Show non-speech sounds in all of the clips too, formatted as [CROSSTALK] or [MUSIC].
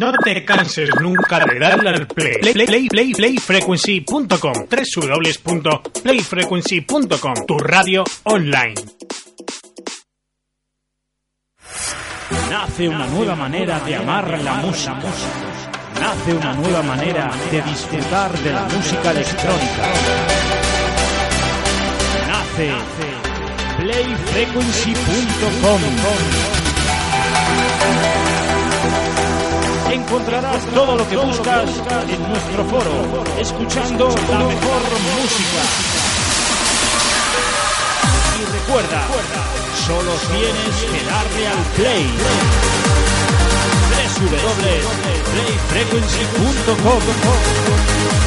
No te canses nunca de darle al play. Play, play, play, playfrequency.com. www.playfrequency.com. Tu radio online. Nace una nueva manera de amar la música. Nace una nueva manera de disfrutar de la música electrónica. Nace playfrequency.com. Encontrarás todo lo que buscas en nuestro foro, escuchando la mejor música. Y recuerda, solo tienes que darle al play. www.playfrequency.com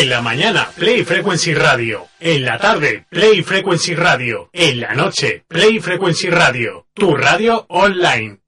En la mañana, Play Frequency Radio. En la tarde, Play Frequency Radio. En la noche, Play Frequency Radio. Tu radio online.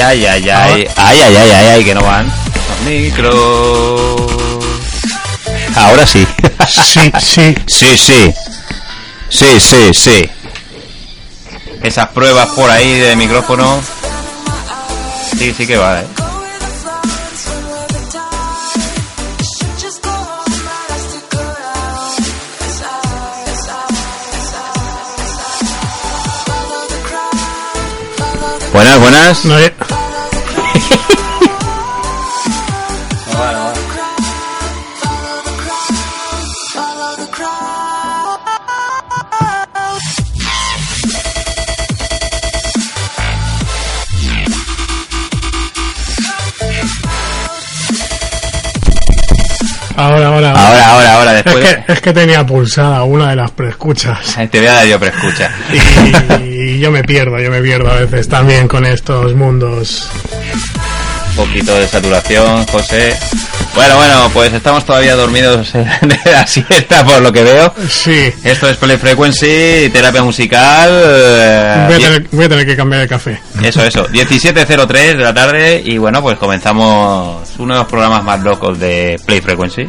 Ay, ay, ay, ay, ay, ay, ay, ay, que no van. Los micros. Ahora sí. Sí, sí. Sí, sí. Sí, sí, sí. Esas pruebas por ahí de micrófono. Sí, sí que va, eh. Buenas, buenas. No, Es que, tenía pulsada una de las preescuchas. [LAUGHS] Te voy a dar yo preescucha. [LAUGHS] Y, y yo me pierdo, yo me pierdo a veces también con estos mundos. Un poquito de saturación, José. Bueno, bueno, pues estamos todavía dormidos [LAUGHS] de la siesta por lo que veo. Sí, Esto es Play Frequency, terapia musical. eh, voy a, tener, voy a tener que cambiar el café. Eso, eso. 17.03 de la tarde y bueno, pues comenzamos uno de los programas más locos de Play Frequency.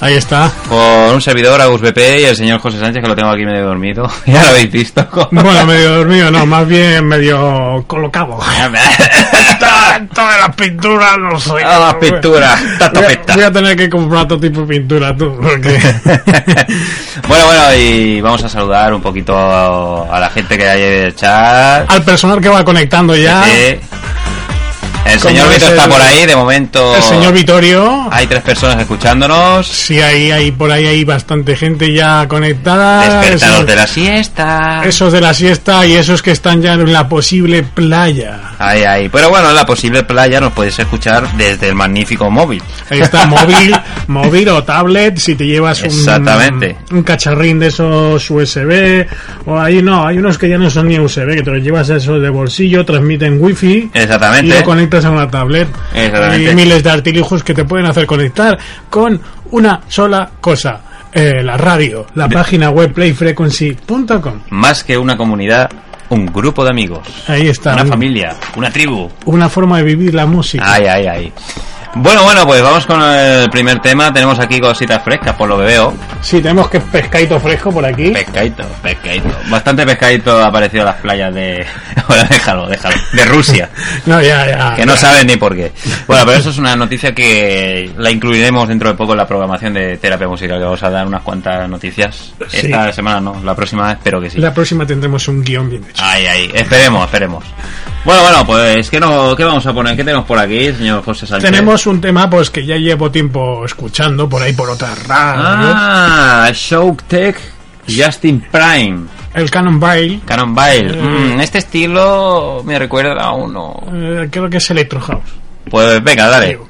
Ahí está. Con un servidor, Agus BP y el señor José Sánchez, que lo tengo aquí medio dormido. [LAUGHS] Ya lo habéis visto. [LAUGHS] Bueno, medio dormido, no, más bien medio colocado. [LAUGHS] Todas las pinturas, no sé. Ah, las pinturas, tanto Voy voy a tener que comprar otro tipo de pintura tú, porque... bueno, bueno, y vamos a saludar un poquito a la gente que hay en el chat. Al personal que va conectando ya, Sí. El señor Vito es está el- por ahí, de momento. el señor Vitorio, Hay tres personas escuchándonos. sí, ahí, ahí, por ahí hay bastante gente ya conectada. Despertados Esos- de la siesta. Esos de la siesta y esos que están ya en la posible playa. Ahí, ahí. Pero bueno, en la posible playa nos puedes escuchar desde el magnífico móvil. Ahí está, [LAUGHS] móvil, móvil o tablet, si te llevas un, Exactamente. un cacharrín de esos USB, o ahí no, hay unos que ya no son ni USB, que te los llevas esos de bolsillo, transmiten wifi y Exactamente. lo conectas a una tablet. Hay miles de artilugios que te pueden hacer conectar con una sola cosa. eh, la radio, la página web playfrequency.com. Más que una comunidad, un grupo de amigos. Ahí está. Una un- familia, una tribu. una forma de vivir la música. Ay, ay, ay. Bueno, bueno, pues vamos con el primer tema. Tenemos aquí cositas frescas, por lo que veo. Sí, tenemos que pescadito fresco por aquí. Pescadito, pescadito. Bastante pescadito ha aparecido en las playas de... [LAUGHS] Bueno, déjalo, déjalo. De Rusia. [LAUGHS] No, ya, ya. Que no saben ni por qué. Bueno, pero eso es una noticia que la incluiremos dentro de poco en la programación de terapia musical, que vamos a dar unas cuantas noticias. Sí. Esta semana no, la próxima espero que sí. La próxima tendremos un guion bien hecho. Ay, ay, esperemos, esperemos. Bueno, bueno, pues ¿qué, no, ¿qué vamos a poner? ¿Qué tenemos por aquí, señor José Sánchez? Tenemos un tema pues que ya llevo tiempo escuchando por ahí por otras radios. Ah, Show Tech Justin Prime. El Canon Bail. Canon Bile. Mm, este estilo me recuerda a uno. eh, creo que es Electro House. Pues venga, dale. Digo.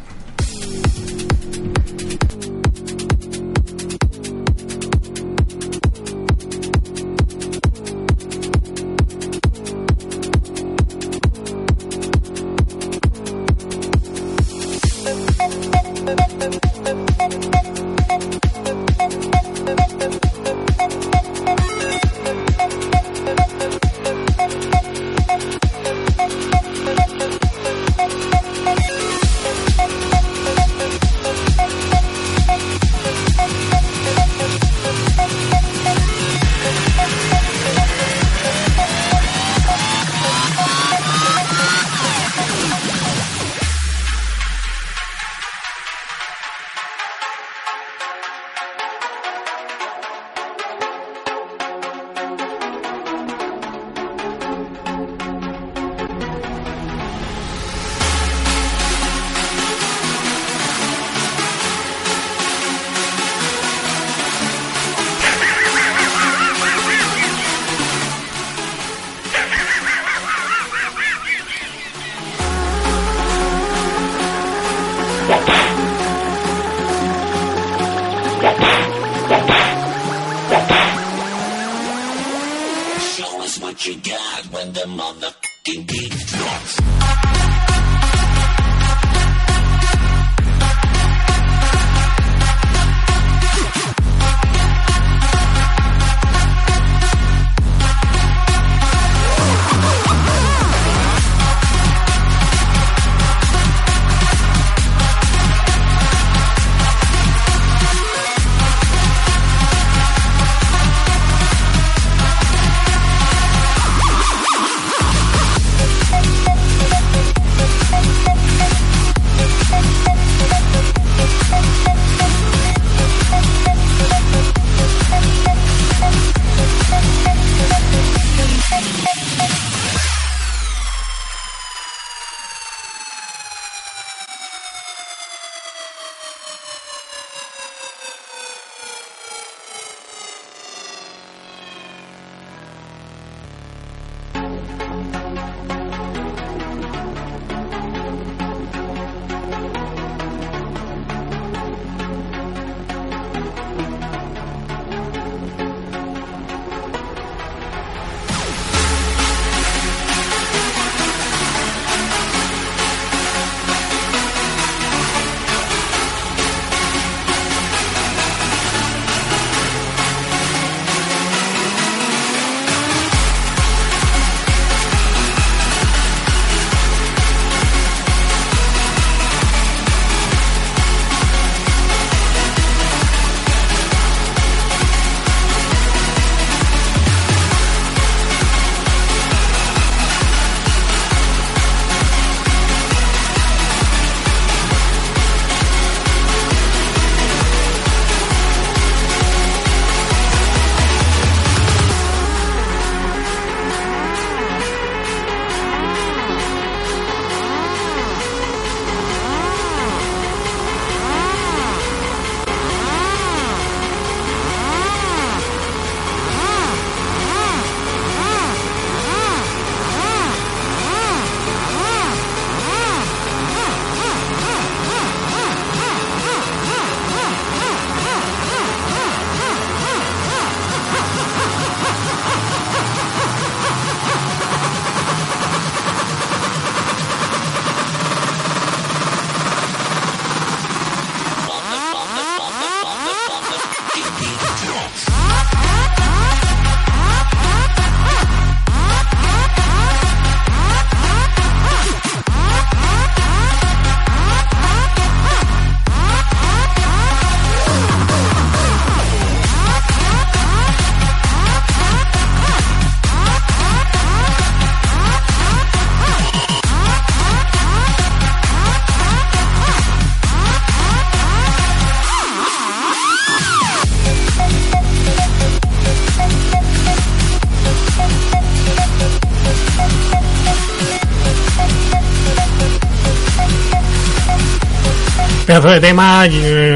Pedazo de tema eh,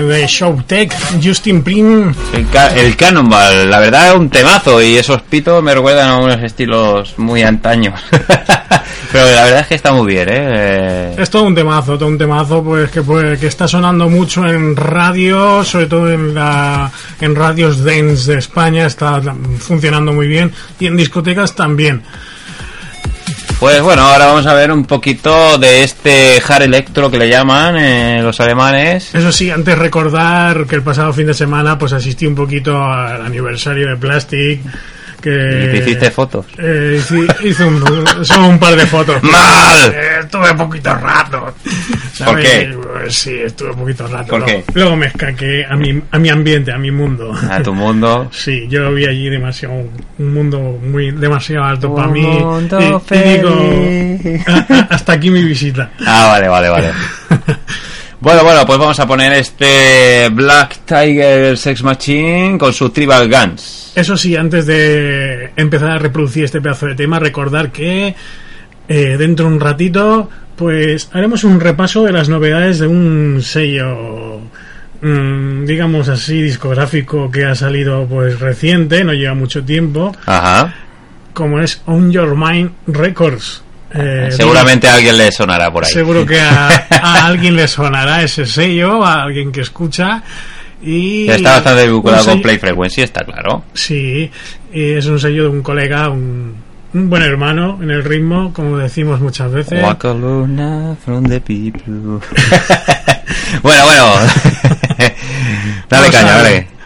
de Showtech, Justin Prim. El, ca- el Cannonball, la verdad es un temazo y esos pitos me recuerdan a unos estilos muy antaños. [LAUGHS] Pero la verdad es que está muy bien, ¿eh? Eh, Es todo un temazo, todo un temazo pues que, pues, que está sonando mucho en radio, sobre todo en la en radios dance de España, está funcionando muy bien y en discotecas también. Pues bueno, ahora vamos a ver un poquito de este hard electro que le llaman eh, los alemanes. Eso sí, antes recordar que el pasado fin de semana pues asistí un poquito al aniversario de Plastic. Que Y te hiciste fotos. Eh, sí, hice un, solo un par de fotos. ¡Mal! Eh, estuve poquito rato. ¿Por qué? Pues sí, estuve poquito rato. ¿Por luego, qué? luego me escaqué a mi, a mi ambiente, a mi mundo. A tu mundo. [LAUGHS] Sí, yo vi allí demasiado, un mundo muy demasiado alto para mí. mundo Y, y feliz. digo, "A- a- hasta aquí mi visita. Ah, vale, vale, vale. [LAUGHS] Bueno, bueno, pues vamos a poner este Black Tiger Sex Machine con su Tribal Guns. Eso sí, antes de empezar a reproducir este pedazo de tema, recordar que eh, dentro de un ratito, pues haremos un repaso de las novedades de un sello, mm, digamos así, discográfico que ha salido pues reciente, no lleva mucho tiempo, Ajá. como es On Your Mind Records. Eh, Seguramente a alguien le sonará por ahí. Seguro que a, [LAUGHS] a alguien le sonará ese sello, a alguien que escucha. Y Está bastante vinculado con Play Frequency, está claro. Sí, y es un sello de un colega, un, un buen hermano en el ritmo, como decimos muchas veces. From the people. [LAUGHS] bueno, bueno. [LAUGHS] dale Vamos caña, dale.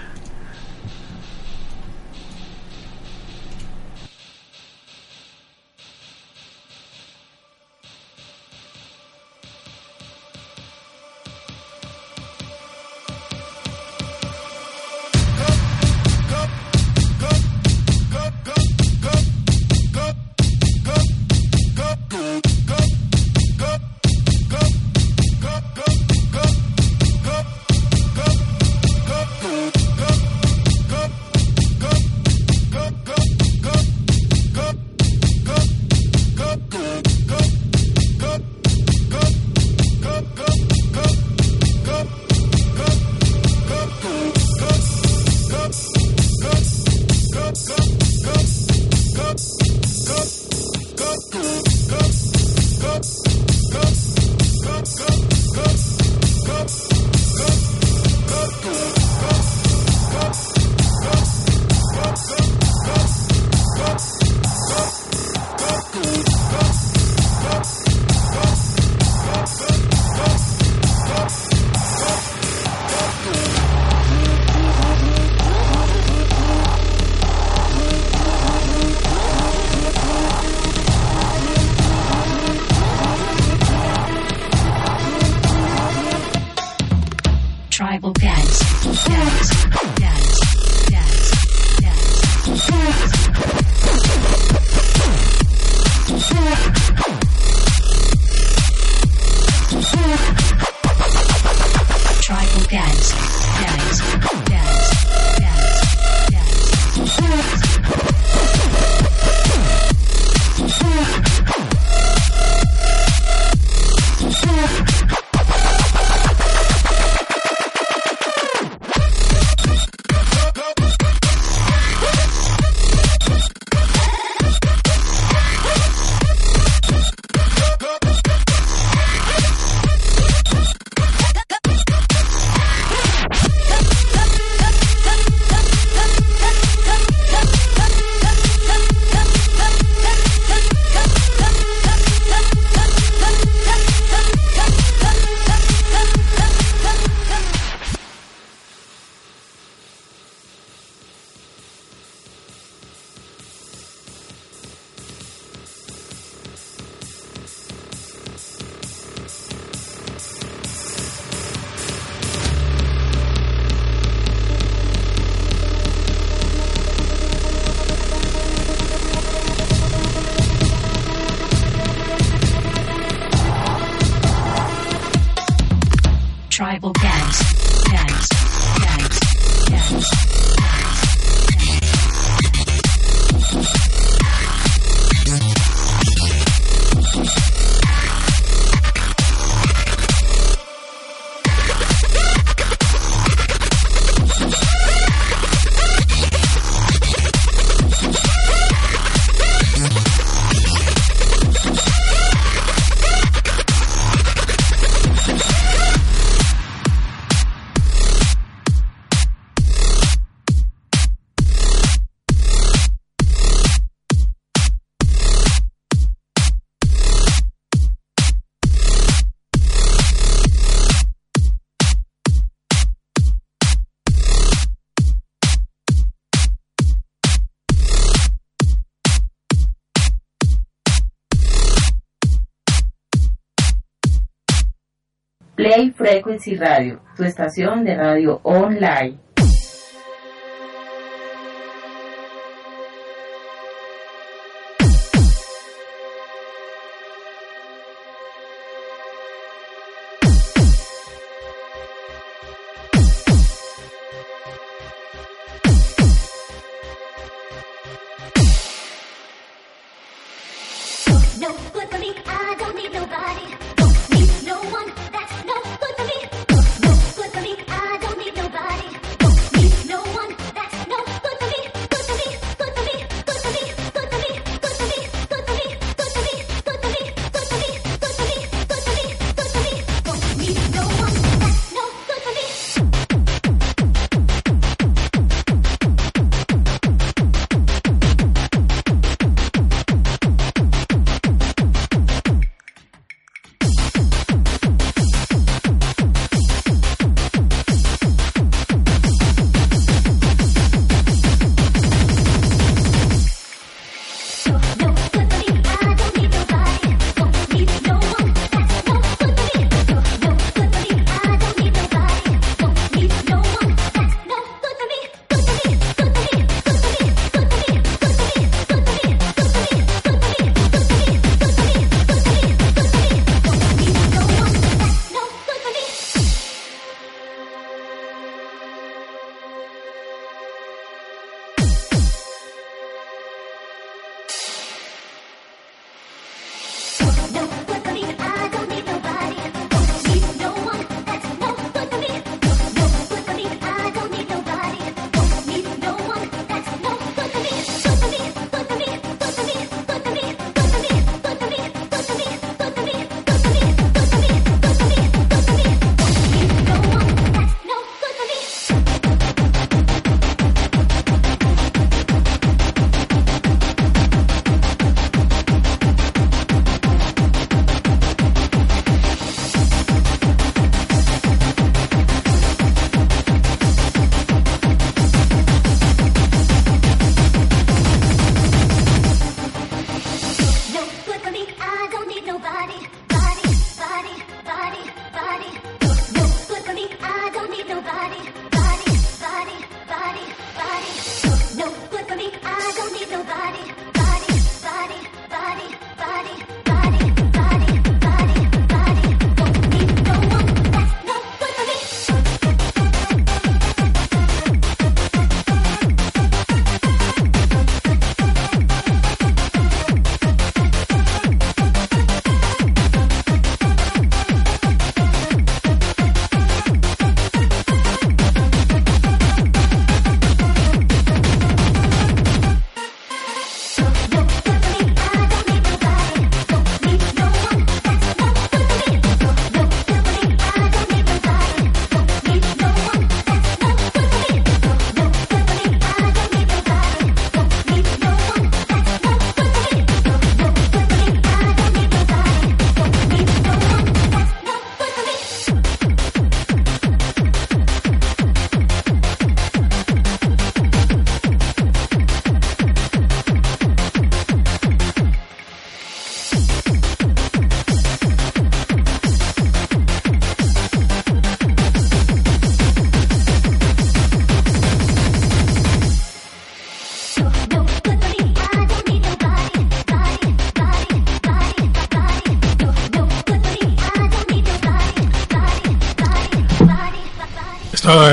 Frequency Radio, tu estación de radio online.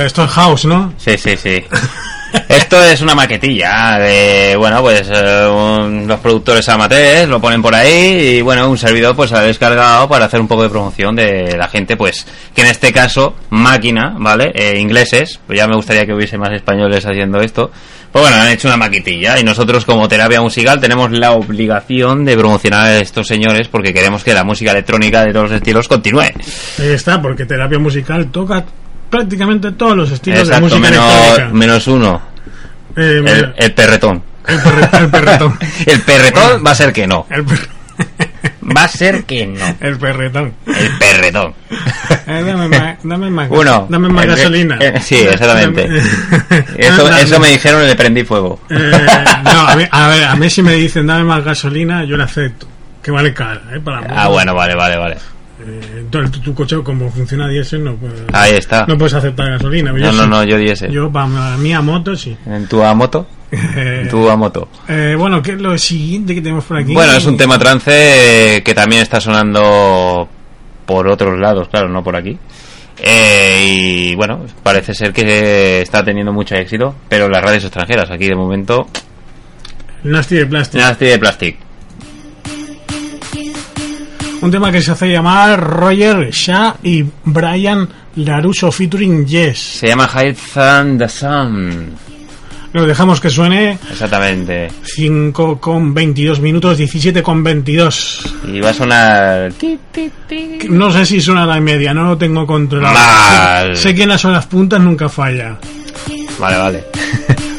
Esto, es house, ¿no? Sí, sí, sí. [LAUGHS] Esto es una maquetilla de, bueno, pues eh, un- los productores amateurs lo ponen por ahí y, bueno, un servidor pues ha descargado para hacer un poco de promoción de la gente, pues, que en este caso, máquina, ¿vale? Eh, ingleses, pues ya me gustaría que hubiese más españoles haciendo esto. Pues bueno, han hecho una maquetilla y nosotros como terapia musical tenemos la obligación de promocionar a estos señores porque queremos que la música electrónica de todos los estilos continúe. Ahí está, porque terapia musical toca prácticamente todos los estilos Exacto, de música menos, electrónica. menos uno, Eh, el, el perretón. el, perre- el perretón. [LAUGHS] El perretón va a ser que no. El, [LAUGHS] Va a ser que no. el perretón. El perretón. Eh, dame más, dame más, [LAUGHS] Uno. dame más gasolina. eh, sí, exactamente. Eso, dame- eso me dijeron y le prendí fuego. Eh, no, a, mí, a ver, a mí si me dicen dame más gasolina, yo la acepto. Que vale cara, ¿eh? Para Ah, bueno, vale, vale, vale. Eh, tu, tu coche, como funciona diésel, no, puede- Ahí está. no puedes aceptar gasolina. No, Yo no, sí. no, yo diésel. Yo, para mí, a moto, sí. En tu a moto. Eh, tu a moto. eh, bueno, ¿qué es lo siguiente que tenemos por aquí? Bueno, es un tema trance eh, que también está sonando por otros lados, claro, no por aquí. Eh, y bueno, parece ser que está teniendo mucho éxito, pero las radios extranjeras, aquí de momento, Nasty de Plastic. Nasty de Plastic. Un tema que se hace llamar Roger Shah y Brian Laruso featuring Yes. Se llama High Than the Sun. Lo dejamos que suene Exactamente. 5 con 22 minutos, 17 con 22. Y va a sonar. No sé si suena la media, no lo tengo controlado. Mal. Sé, sé quiénes son las puntas, nunca falla. Vale, vale. [LAUGHS]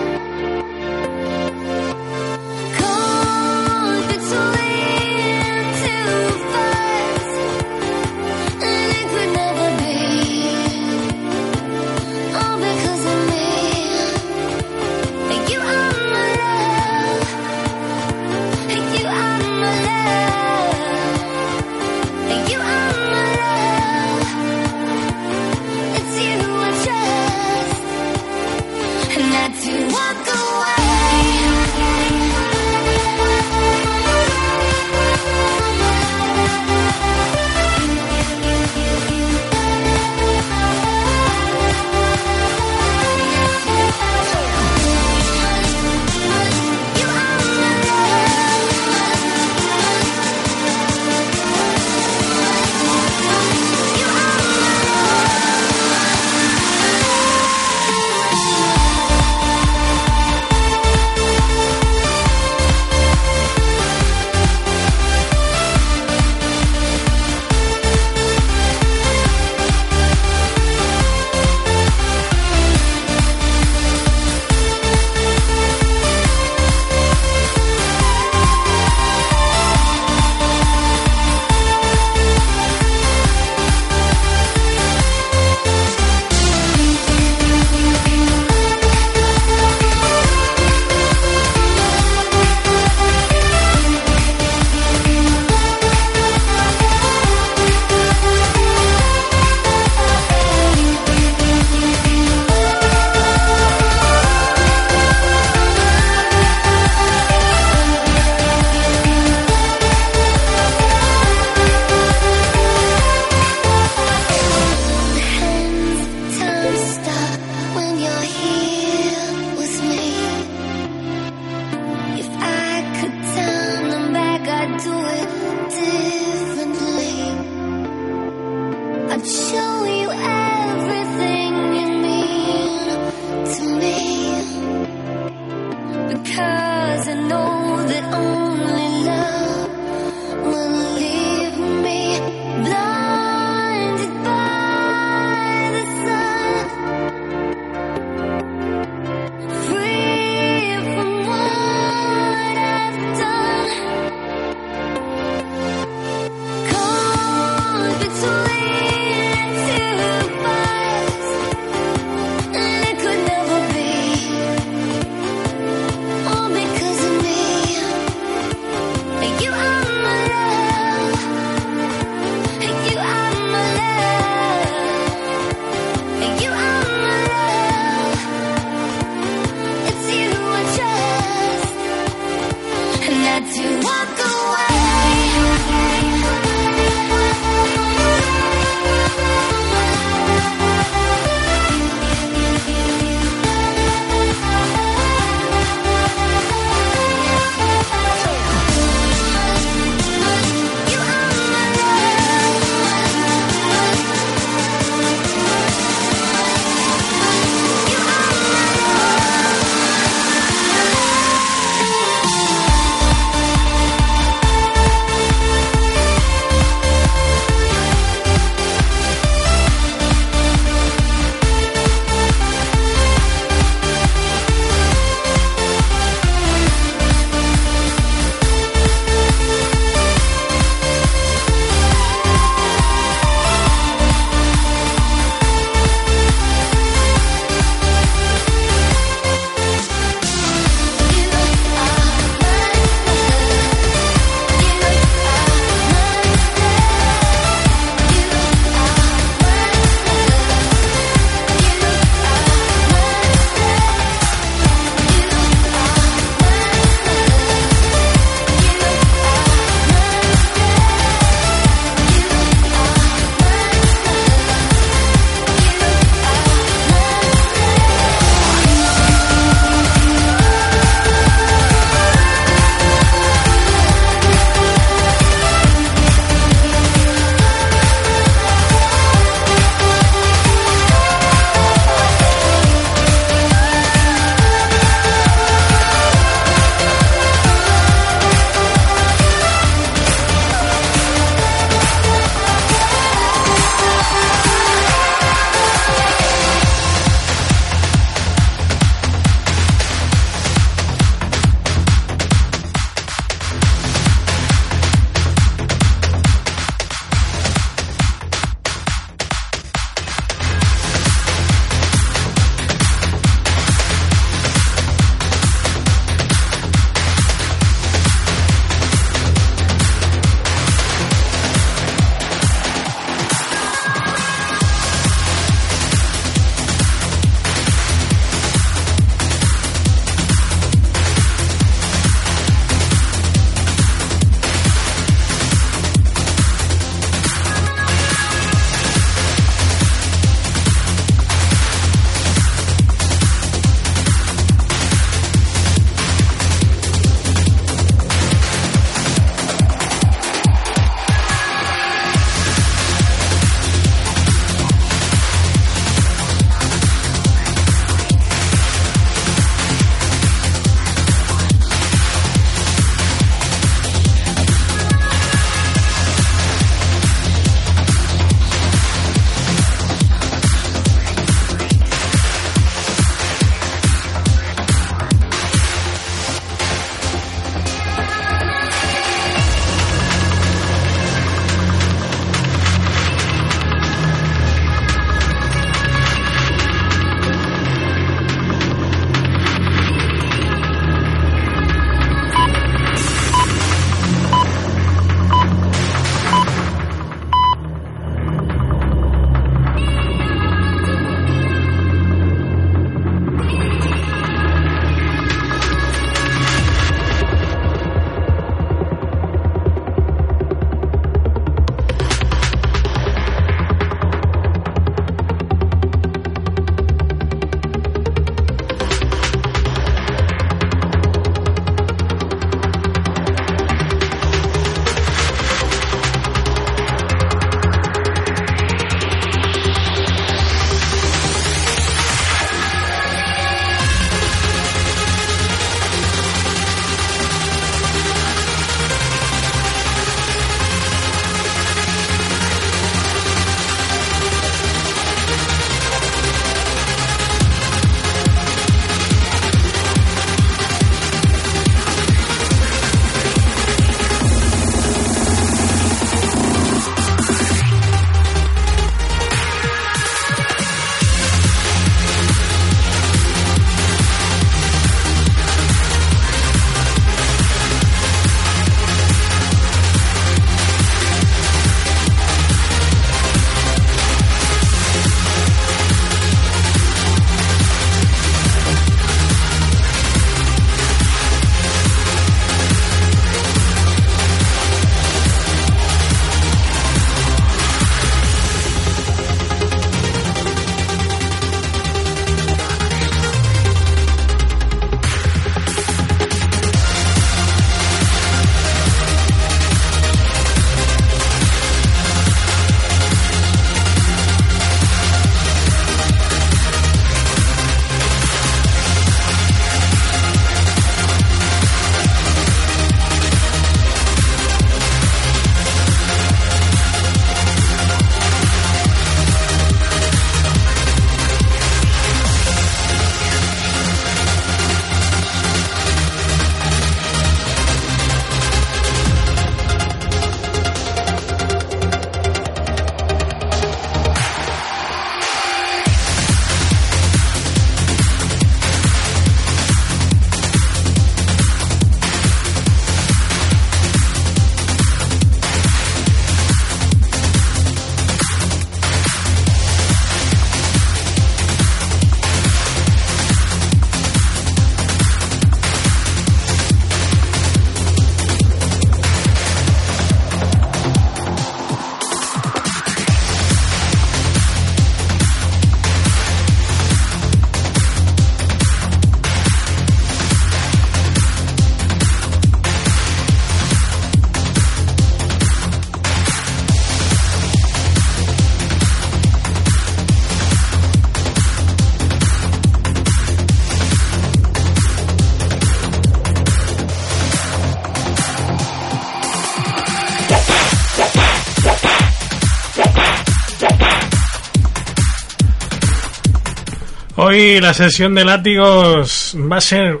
Hoy la sesión de látigos va a ser,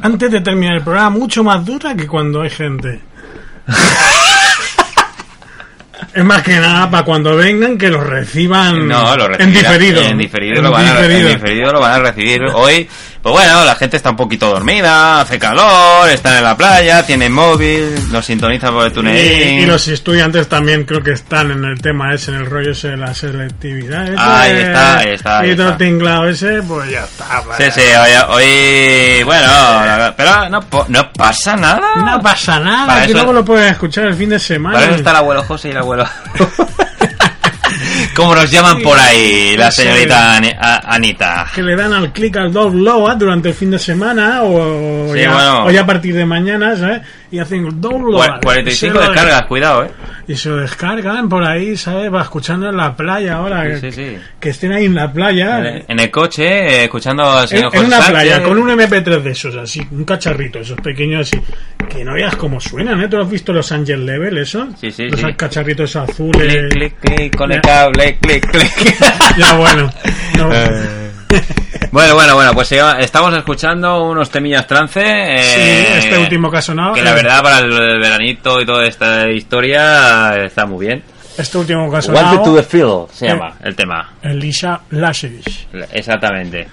antes de terminar el programa, mucho más dura que cuando hay gente. [LAUGHS] es más que nada para cuando vengan que los reciban No, lo en recibirán- diferido. En diferido, En lo van, A, diferido. en diferido lo van a recibir hoy. Pues bueno, la gente está un poquito dormida, hace calor, están en la playa, tienen móvil, nos sintonizan por el TuneIn. y los estudiantes también creo que están en el tema ese, en el rollo ese de la selectividad. ese, Ahí está, ahí está, ahí Y todo tinglado ese, pues ya está. Sí, sí, hoy, hoy- bueno, pero no, no pasa nada. No pasa nada, Para que eso- luego lo pueden escuchar el fin de semana. Para eso está el abuelo José y el abuelo. [LAUGHS] Como nos llaman por ahí, la señorita Ani- a- Anita. que le dan al clic al download durante el fin de semana o, Sí, ya, bueno. o ya a partir de mañana, ¿sabes? Y hacen el download. Cua- 45 Y se lo- descargas, cuidado, eh. Y se lo descargan por ahí, ¿sabes? Va escuchando en la playa ahora. Sí, que, sí, sí. que estén ahí en la playa. En- En el coche, eh, escuchando al En, señor en José una Sánchez. playa, con un MP3 de esos, así, un cacharrito, esos pequeños así. Que no veas cómo suenan, ¿eh? ¿Tú has visto los Angel Level, eso? Sí, sí, Los sí. cacharritos azules. Clic, clic, clic, con el Ya. cable, clic, clic. Ya, bueno. [LAUGHS] No. Eh, [LAUGHS] Bueno, bueno, bueno, pues estamos escuchando unos temillas trance. eh, Sí, este último que ha sonado, Que la eh. verdad, para el veranito y toda esta historia, está muy bien. Este último caso. Welcome to the Field se Eh. llama el tema. Elisha Lashes. Exactamente.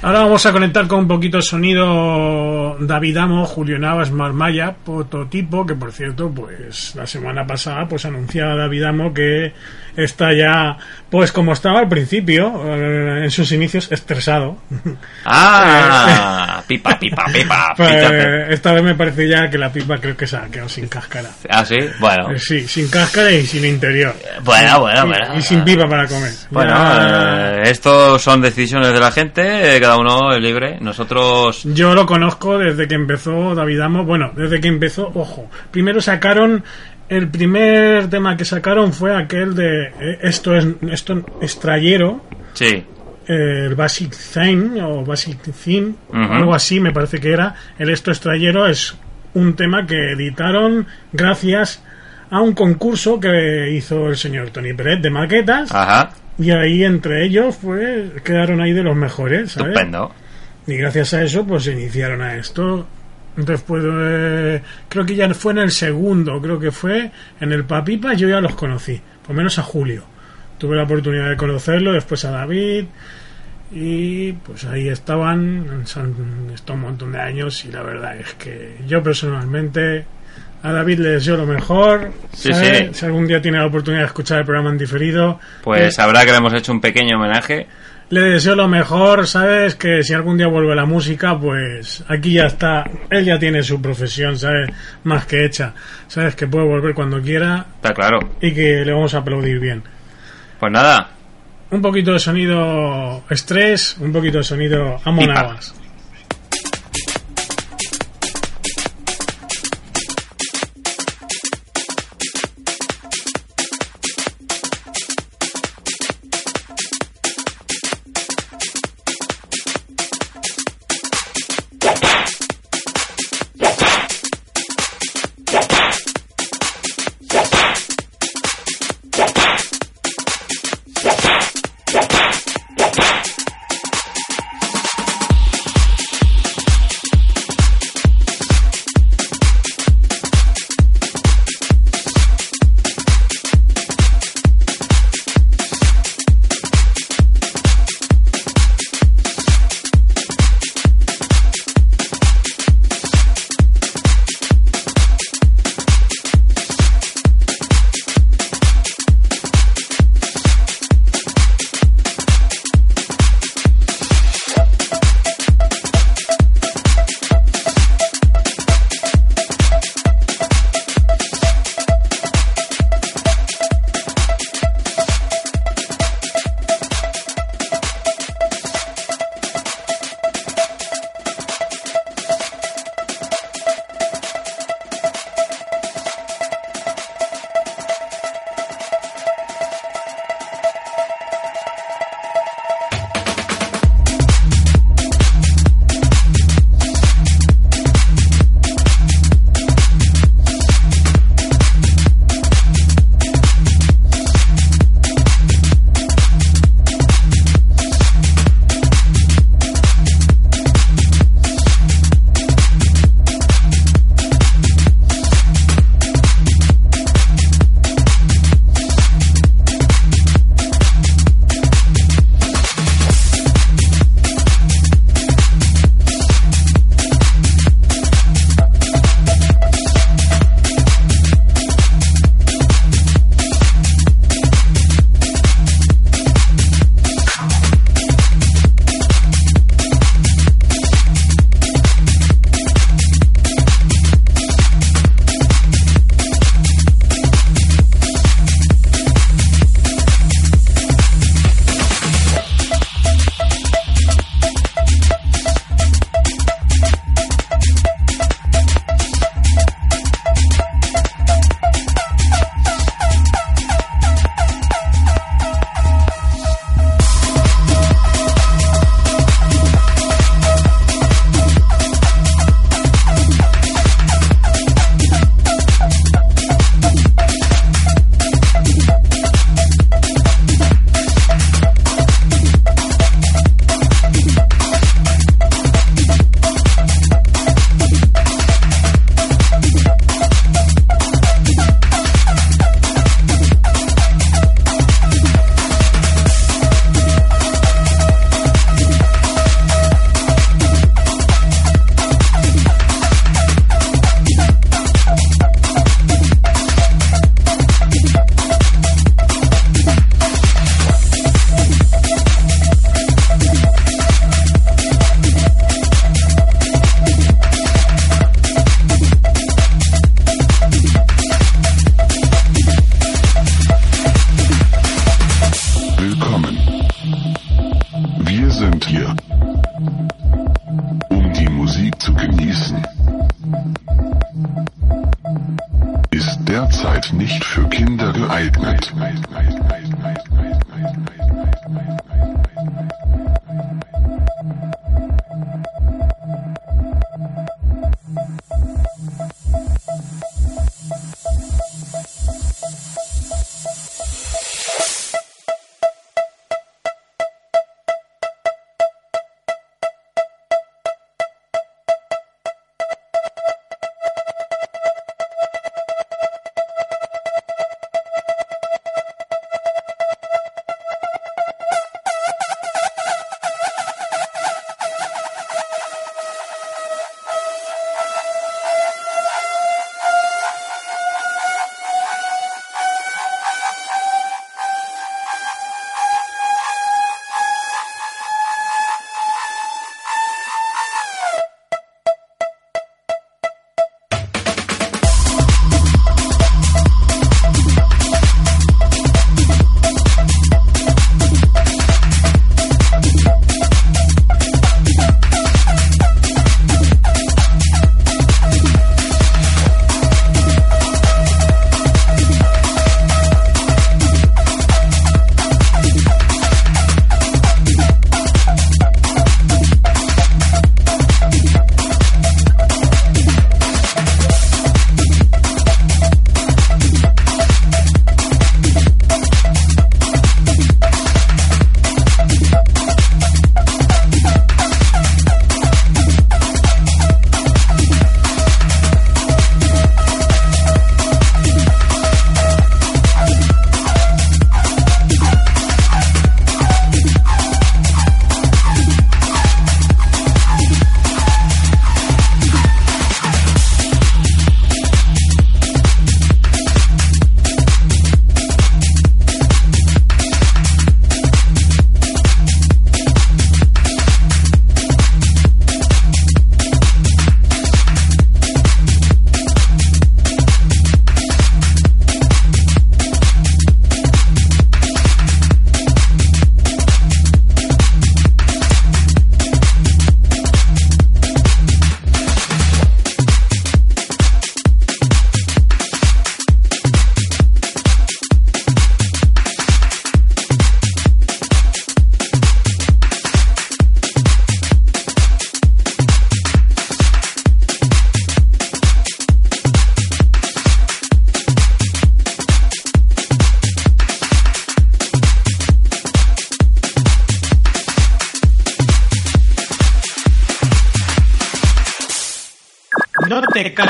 Ahora vamos a conectar con un poquito de sonido David Amo, Julio Navas, Marmaya, prototipo, que por cierto, pues la semana pasada pues anunciaba David Amo que está ya, pues como estaba al principio, eh, en sus inicios, estresado. [LAUGHS] Ah, [LAUGHS] pipa, pipa, pipa. [LAUGHS] Pues, pipa. esta vez me parece ya que la pipa creo que se ha quedado sin cáscara. Ah, sí, bueno. Eh, Sí, sin cáscara y sin interior. Bueno, bueno, Y- bueno. Y sin pipa para comer. Bueno, Ya- eh, esto son decisiones de la gente, eh, cada uno es libre. Nosotros Yo lo conozco desde que empezó David Amo. Bueno, desde que empezó, ojo. Primero sacaron. El primer tema que sacaron fue aquel de. eh, esto es. Esto es trayero. Sí. el Basic Theme o Basic Theme. Ujú. Algo así me parece que era. El Esto es trayero es un tema que editaron gracias a un concurso que hizo el señor Tony Pérez de maquetas. Ajá. Y ahí entre ellos pues quedaron ahí de los mejores. ¿sabes? Estupendo. Y gracias a eso, pues se iniciaron a esto. Después, eh, creo que ya fue en el segundo, creo que fue en el Papipa, yo ya los conocí, por menos a Julio. Tuve la oportunidad de conocerlo, después a David, y pues ahí estaban, estado un montón de años, y la verdad es que yo personalmente a David le deseo lo mejor. Sí, sí. Si algún día tiene la oportunidad de escuchar el programa en diferido, Pues eh, sabrá que le hemos hecho un pequeño homenaje. le deseo lo mejor, ¿sabes? Que si algún día vuelve la música, pues aquí ya está. Él ya tiene su profesión, ¿sabes? Más que hecha. ¿Sabes? Que puede volver cuando quiera Está claro. y que le vamos a aplaudir bien. Pues nada, Un poquito de sonido estrés, un poquito de sonido amonabas.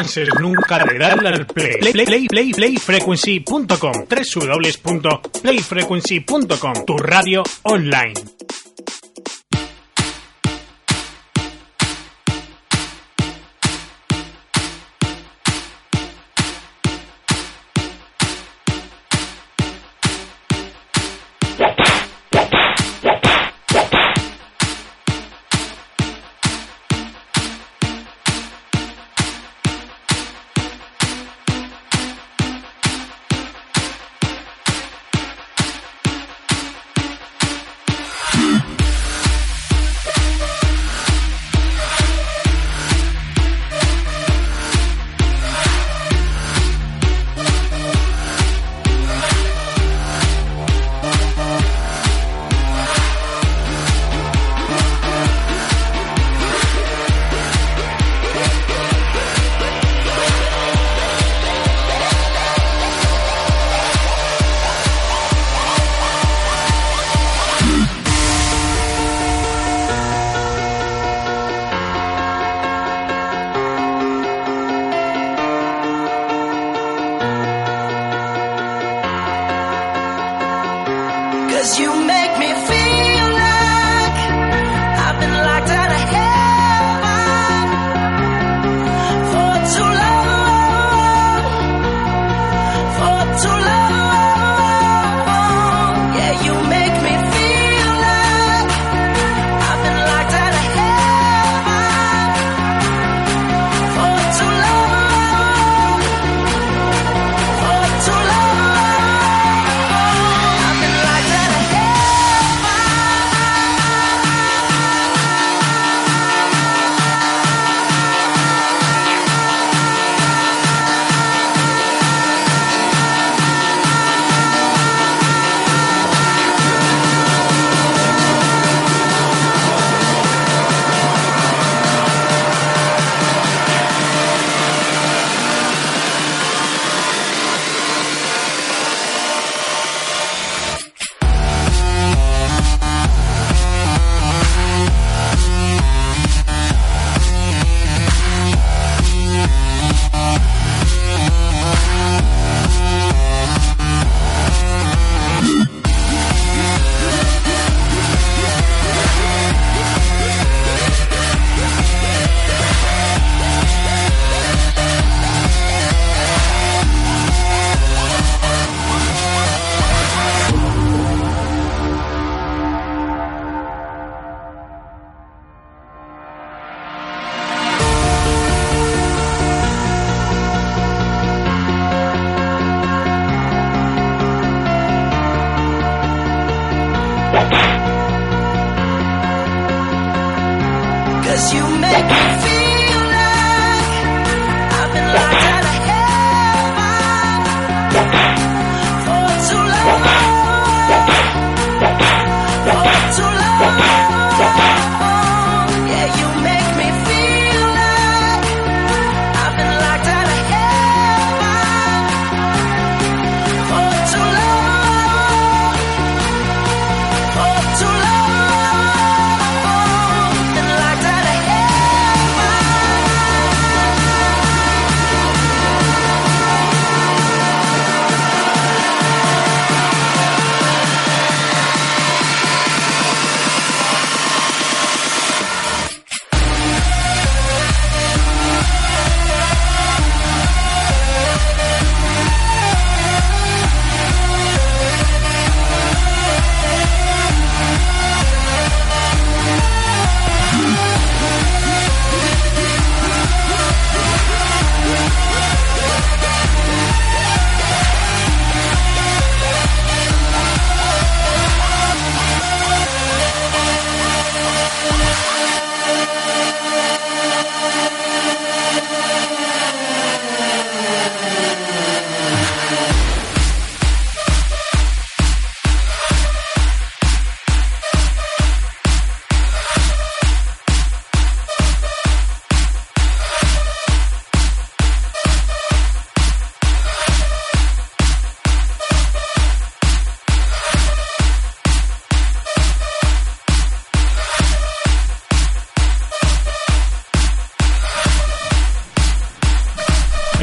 Te canses nunca darle al play. Play, play, play, play, playfrequency.com. www.playfrequency.com. Tu radio online.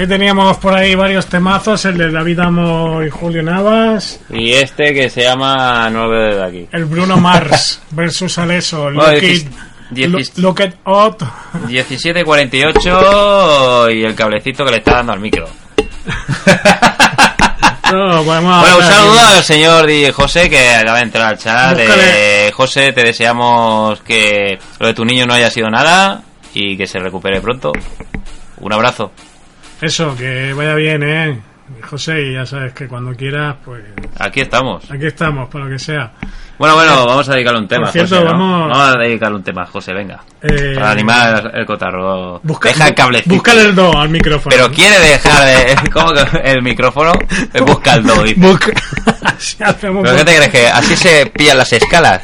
Teníamos por ahí varios temazos, el de David Amo y Julio Navas, Y este que se llama No lo veo desde aquí. el Bruno Mars [LAUGHS] versus Aleso, Bueno, Look, dieci- it, diecis- Lo- Look It Out. 17.48 y el cablecito que le está dando al micro. [LAUGHS] No, Bueno, un saludo al señor José que acaba de entrar al chat. Eh, José, te deseamos que lo de tu niño no haya sido nada y que se recupere pronto. Un abrazo. Eso, que vaya bien, eh. José, y ya sabes que cuando quieras, pues Aquí estamos. aquí estamos, para lo que sea. Bueno, bueno, vamos a dedicarle un tema. Por cierto, José, ¿no? vamos- a dedicarle un tema, José, venga. Eh, Para animar el cotarro. Busca, Deja el cablecito. Búscale el do al micrófono. Pero quiere dejar de- [LAUGHS] ¿cómo que el micrófono? Eh, Busca el do. dice. Busca... [LAUGHS] ¿Pero qué te crees? ¿Que así se pillan las escalas?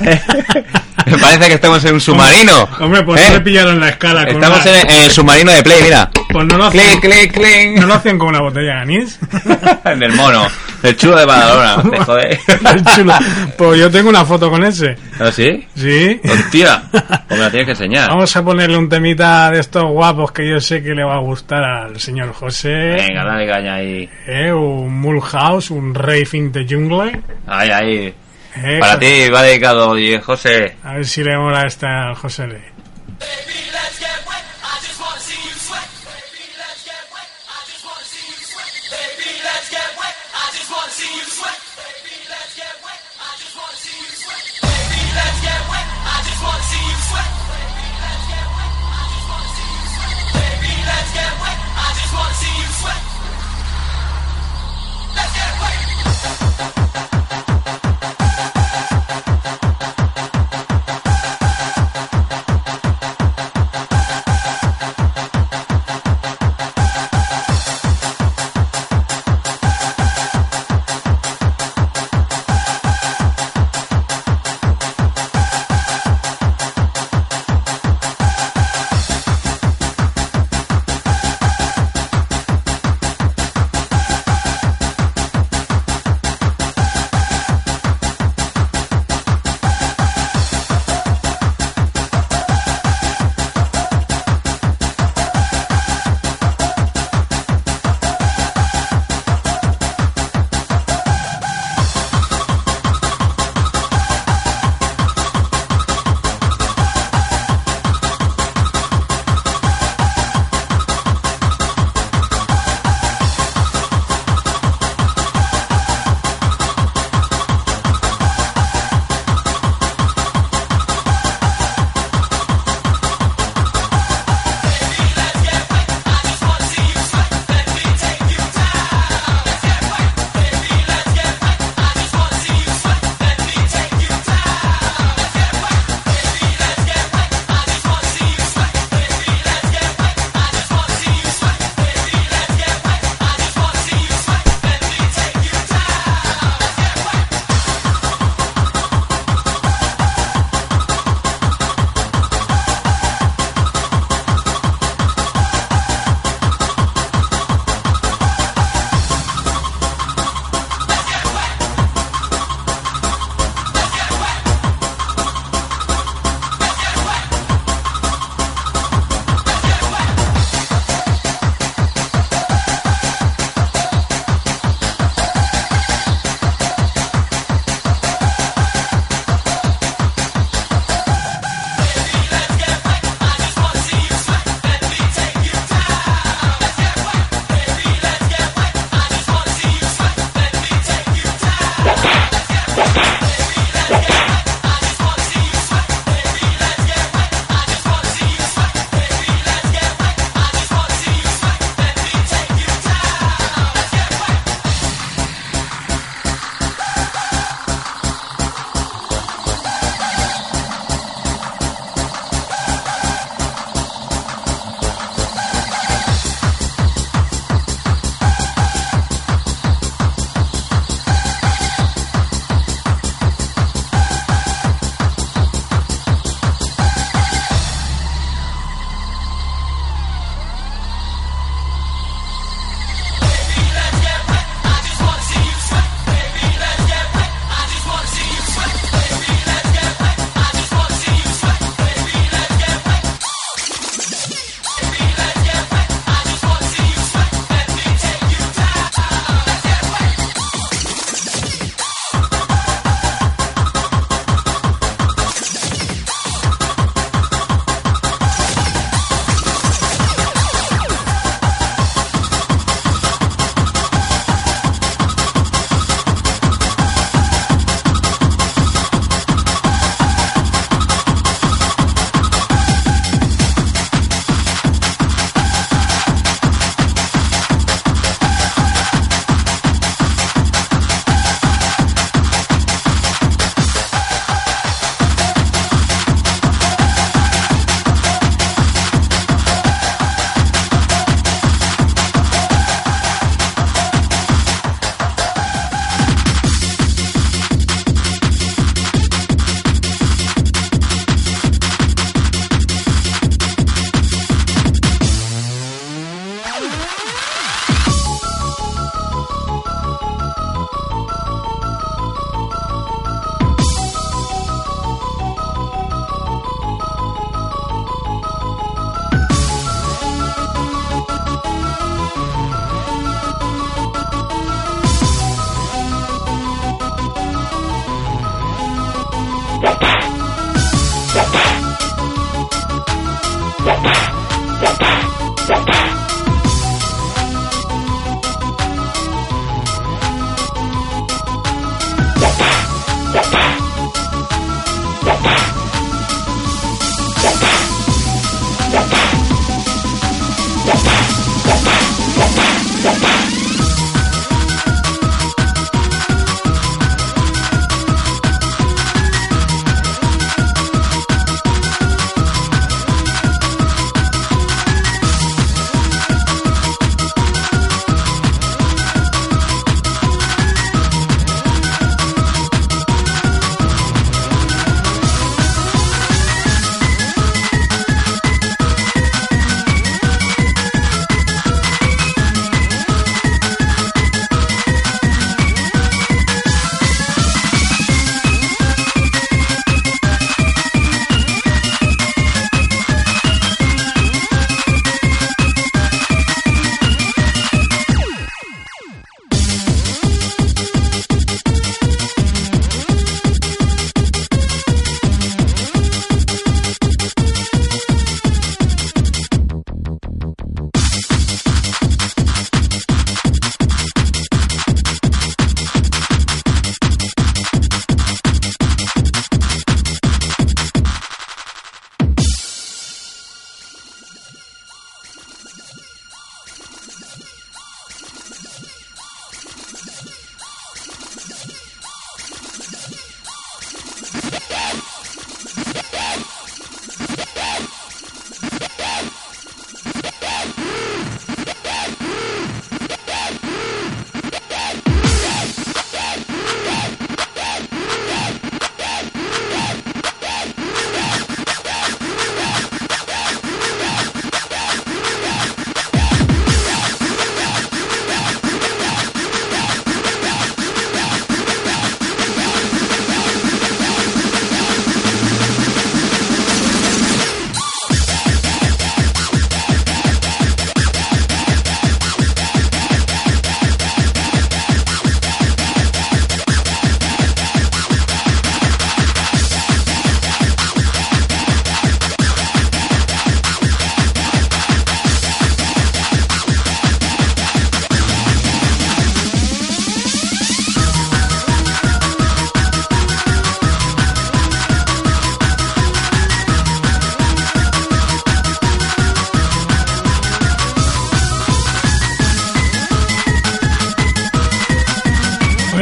[LAUGHS] Me [LAUGHS] parece que estamos en un submarino. Hombre, pues ¿Eh? no le pillaron la escala. Con Estamos una- en, el submarino de Play, mira. Pues no lo hacían, Clic, clic, clic. no lo hacían con una botella de anís. [LAUGHS] En el mono. El chulo de Badalona. [LAUGHS] Te jode. El chulo. Pues yo tengo una foto con ese. ¿Ah, sí? Sí. Hostia. Pues me la tienes que enseñar. Vamos a ponerle un temita de estos guapos que yo sé que le va a gustar al señor José. Venga, dale caña ahí. Eh, un Mulhouse, un Rave in the Jungle. Ahí, ahí. Eh, Para ti va dedicado, y José. A ver si le mola esta al José Le.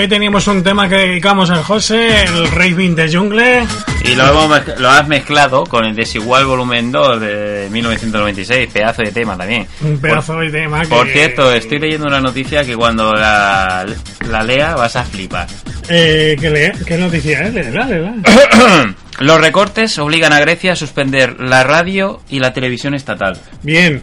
Teníamos un tema que dedicamos al José, el Raving de Jungle. Y lo, hemos lo has mezclado con el Desigual Volumen 2 de 1996, pedazo de tema también. Un pedazo de tema que... Por cierto, estoy leyendo una noticia que cuando la, la lea vas a flipar. Eh, ¿qué, le- ¿Qué noticia es? Léela, léela. Los recortes obligan a Grecia a suspender la radio y la televisión estatal. Bien.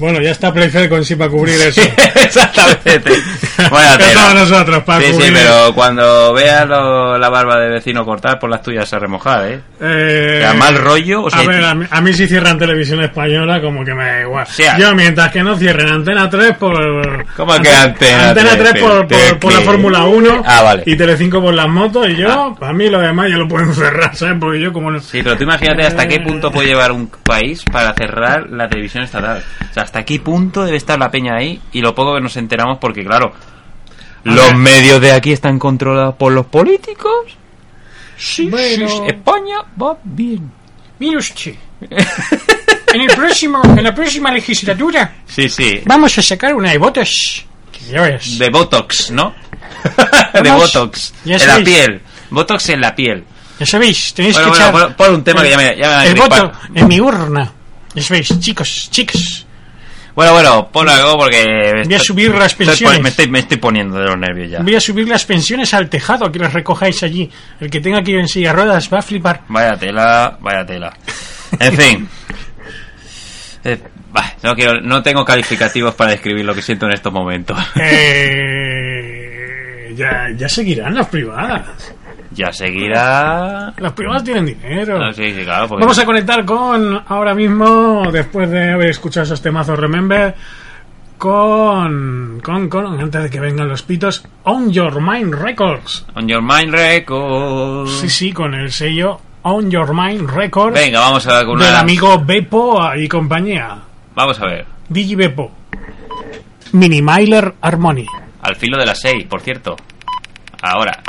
Bueno, ya está Playfrequency para cubrir eso. [LAUGHS] Exactamente. Estamos [LAUGHS] nosotros para Sí, sí, cubrir pero cuando veas lo- la barba de vecino cortar, por las tuyas se remojar, ¿eh? Eh, ¿Te da mal rollo? O sea, a ver, a mí, a mí si cierran televisión española, como que me da igual. sea- Yo, mientras que no cierren Antena 3 por... ¿Cómo que Antena 3, 3 por, por, por la. Fórmula 1 Ah, vale. y Telecinco por las motos y yo, a mí lo demás ya lo pueden [LAUGHS] cerrar, ¿sabes? Porque yo como no... Sí, pero tú imagínate hasta qué punto puede llevar un país para cerrar la televisión estatal. O sea, hasta qué punto debe estar la peña ahí y lo poco que nos enteramos porque, claro, los medios de aquí están controlados por los políticos. Sí, Bueno. sí, España va bien. Mire usted. [LAUGHS] En, el próximo, en la próxima legislatura Sí, sí. vamos a sacar una de ves. De Botox, ¿no? [LAUGHS] de. Botox. Ya en la sabéis. piel. Botox en la piel. Ya sabéis, tenéis Bueno, que bueno, echar pon- pon un tema que ya me- ya me el voto en mi urna. Ya sabéis, chicos, chicos. Bueno, bueno, pon algo porque... Voy a subir las pensiones. me, estoy, me estoy poniendo de los nervios ya. Voy a subir las pensiones al tejado, que las recojáis allí. El que tenga que ir en silla ruedas va a flipar. Vaya tela, vaya tela. En fin. [LAUGHS] Eh, bah, no, quiero, no tengo calificativos para describir lo que siento en estos momentos. Eh, ya, ya seguirán las privadas. Ya seguirá... Las privadas tienen dinero. No, sí, sí, claro, porque- Vamos a conectar con, ahora mismo, después de haber escuchado esos temazos Remember, con, con, con, antes de que vengan los pitos, On Your Mind Records. On Your Mind Records. Sí, sí, con el sello On Your Mind Record Venga, vamos a con del una... amigo Beppo y compañía. Vamos a ver. Digi Beppo. Minimiler Harmony. Al filo de las 6, por cierto. Ahora.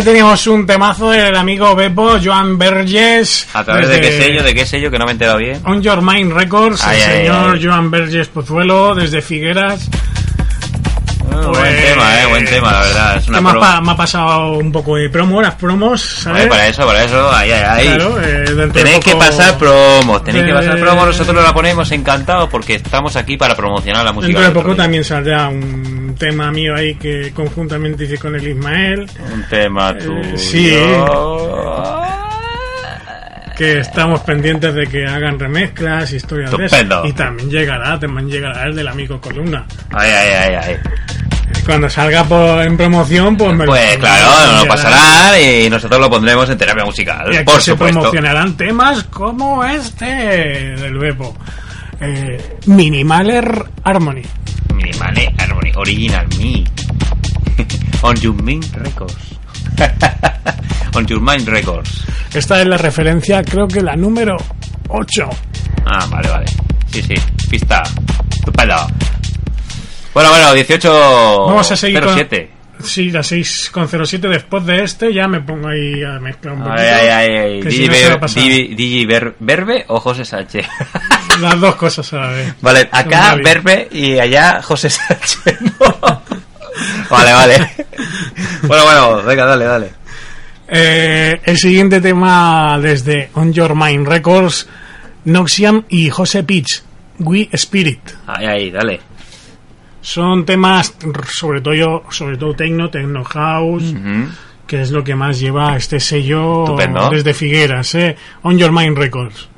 Ahí teníamos un temazo del amigo Beppo, Joan Verges. ¿A través de desde qué sello? ¿De qué sello? Que no me he enterado bien. On Your Mind Records, Ay, el ay, señor ay. Joan Verges Pozuelo, desde Figueras. Ah, buen Pues, tema, eh, buen tema, la verdad. Es una que me, ha pro- pa- me ha pasado un poco de promo, las promos, ¿sabes? Vale, para eso, para eso, ahí, ahí. Claro, eh, de Tenéis que poco- pasar promos, tenéis que de- pasar promos, nosotros la ponemos encantados porque estamos aquí para promocionar la música. Dentro de poco también saldrá un tema mío ahí que conjuntamente hice con el Ismael, Un tema tuyo. Eh, sí. que estamos pendientes de que hagan remezclas, historias de eso. Y también llegará, también llegará el del amigo Columna. Ay, ay, ay, ay. Cuando salga por- en promoción, pues me lo Pues claro, no enviarán. pasará y nosotros lo pondremos en terapia musical. Y aquí por se supuesto. promocionarán temas como este del Beppo. Eh, Minimaler Harmony. Original Me. [LAUGHS] On Your Mind Records. [LAUGHS] On Your Mind Records. Esta es la referencia, creo que la número 8. Ah, vale, vale. Sí, sí. Pista. Estupendo. Bueno, bueno, 18. Vamos a seguir con- 07. Sí, la 6,07 después de este ya me pongo ahí a mezclar un poquito. Ay, ay, ay, ay. que si Digi, no Ver-. Digi- Digi Ver- Verbe o José Sánchez. [LAUGHS] [LAUGHS] Las dos cosas a la vez. Vale, acá. Verbe y allá José Sánchez. [LAUGHS] vale, vale. Bueno, bueno, venga, dale, dale. Eh, el siguiente tema desde On Your Mind Records, Noxiam y José Pitch, We Spirit. Ahí, ahí, dale. Son temas sobre todo, sobre todo techno, techno house, que es lo que más lleva este sello Estupendo. desde Figueras, eh. On Your Mind Records.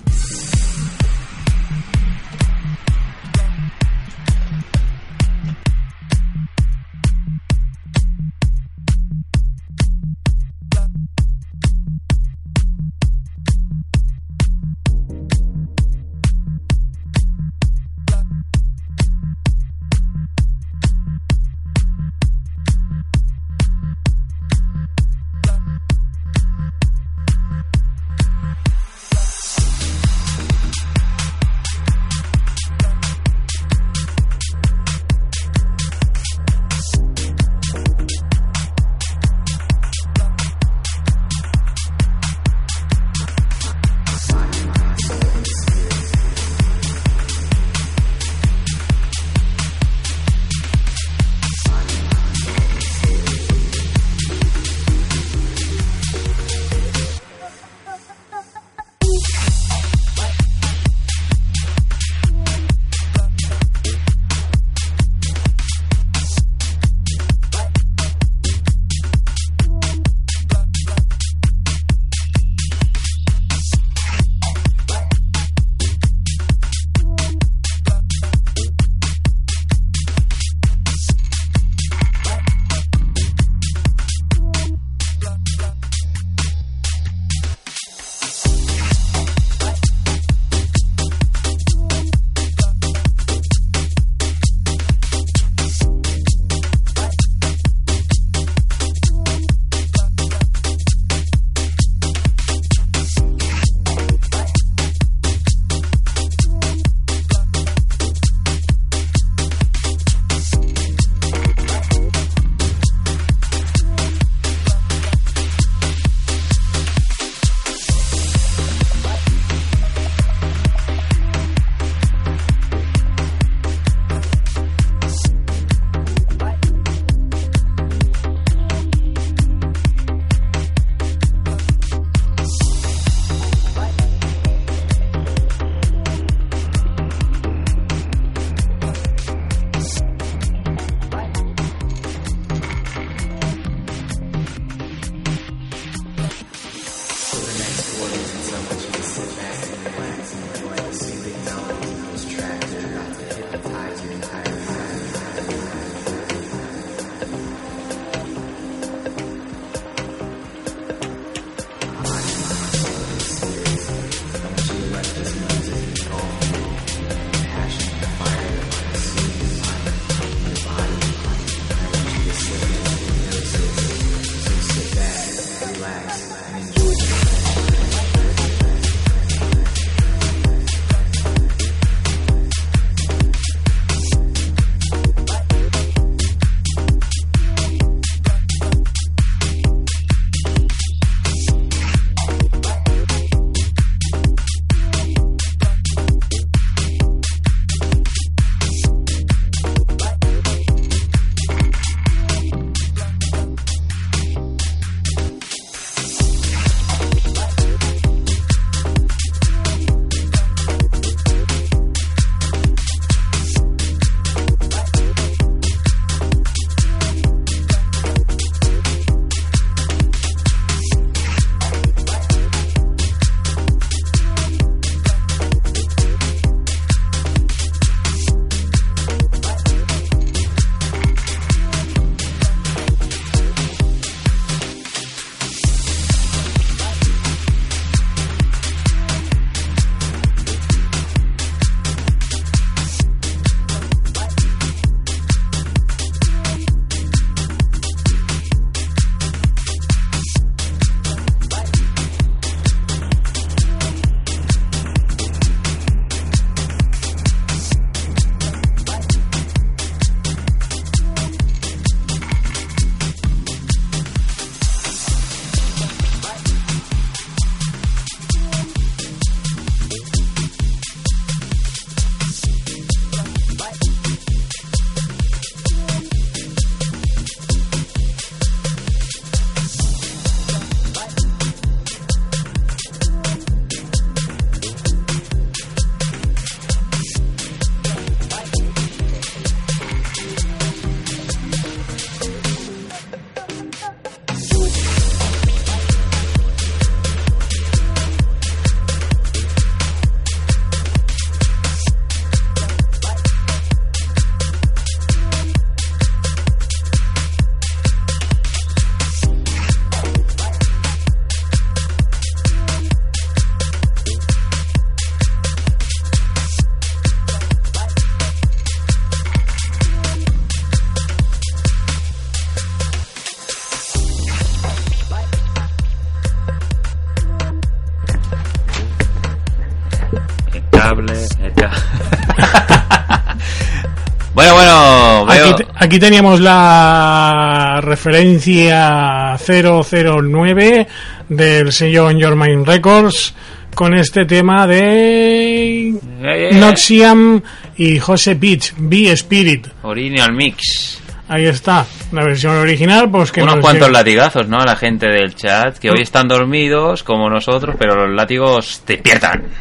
Aquí teníamos la referencia 009 del sello On Your Mind Records con este tema de eh. Noxiam y Jose Pitch, Be Spirit. Original Mix. Ahí está, la versión original, pues que Unos nos cuantos llega- latigazos, ¿no? A la gente del chat, que hoy están dormidos como nosotros, pero los látigos te despiertan. [LAUGHS]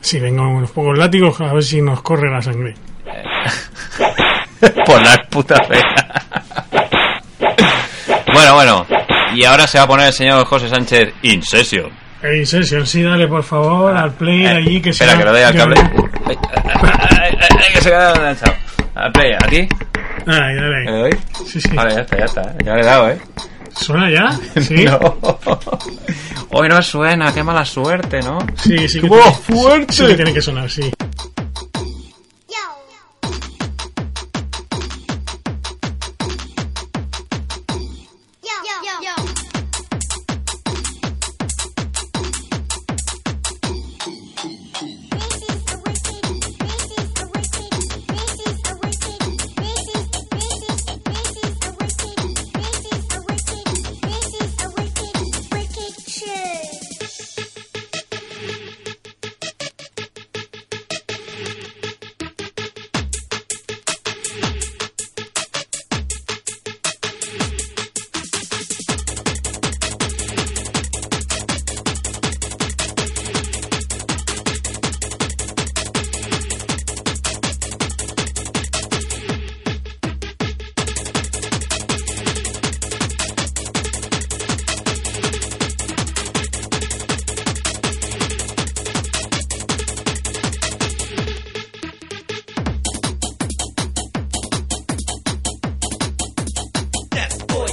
Sí, venga, unos pocos látigos a ver si nos corre la sangre. [LAUGHS] Por la puta fea. bueno, bueno. Y ahora se va a poner el señor José Sánchez in session. Ey, Session, sí, dale por favor al play de allí que Eh, Espera, sea- que le doy al cable. Ay, que se queda. Al play, ¿aquí? Dale, dale. ¿Le doy? Sí, sí. Vale, ya está, ya está. Ya le he dado, ¿eh? ¿Suena ya? [LAUGHS] Sí. No. [LAUGHS] Hoy no suena, qué mala suerte, ¿no? Sí, sí. que ¡Qué tiene- fuerte! Sí, que tiene que sonar, sí. boy.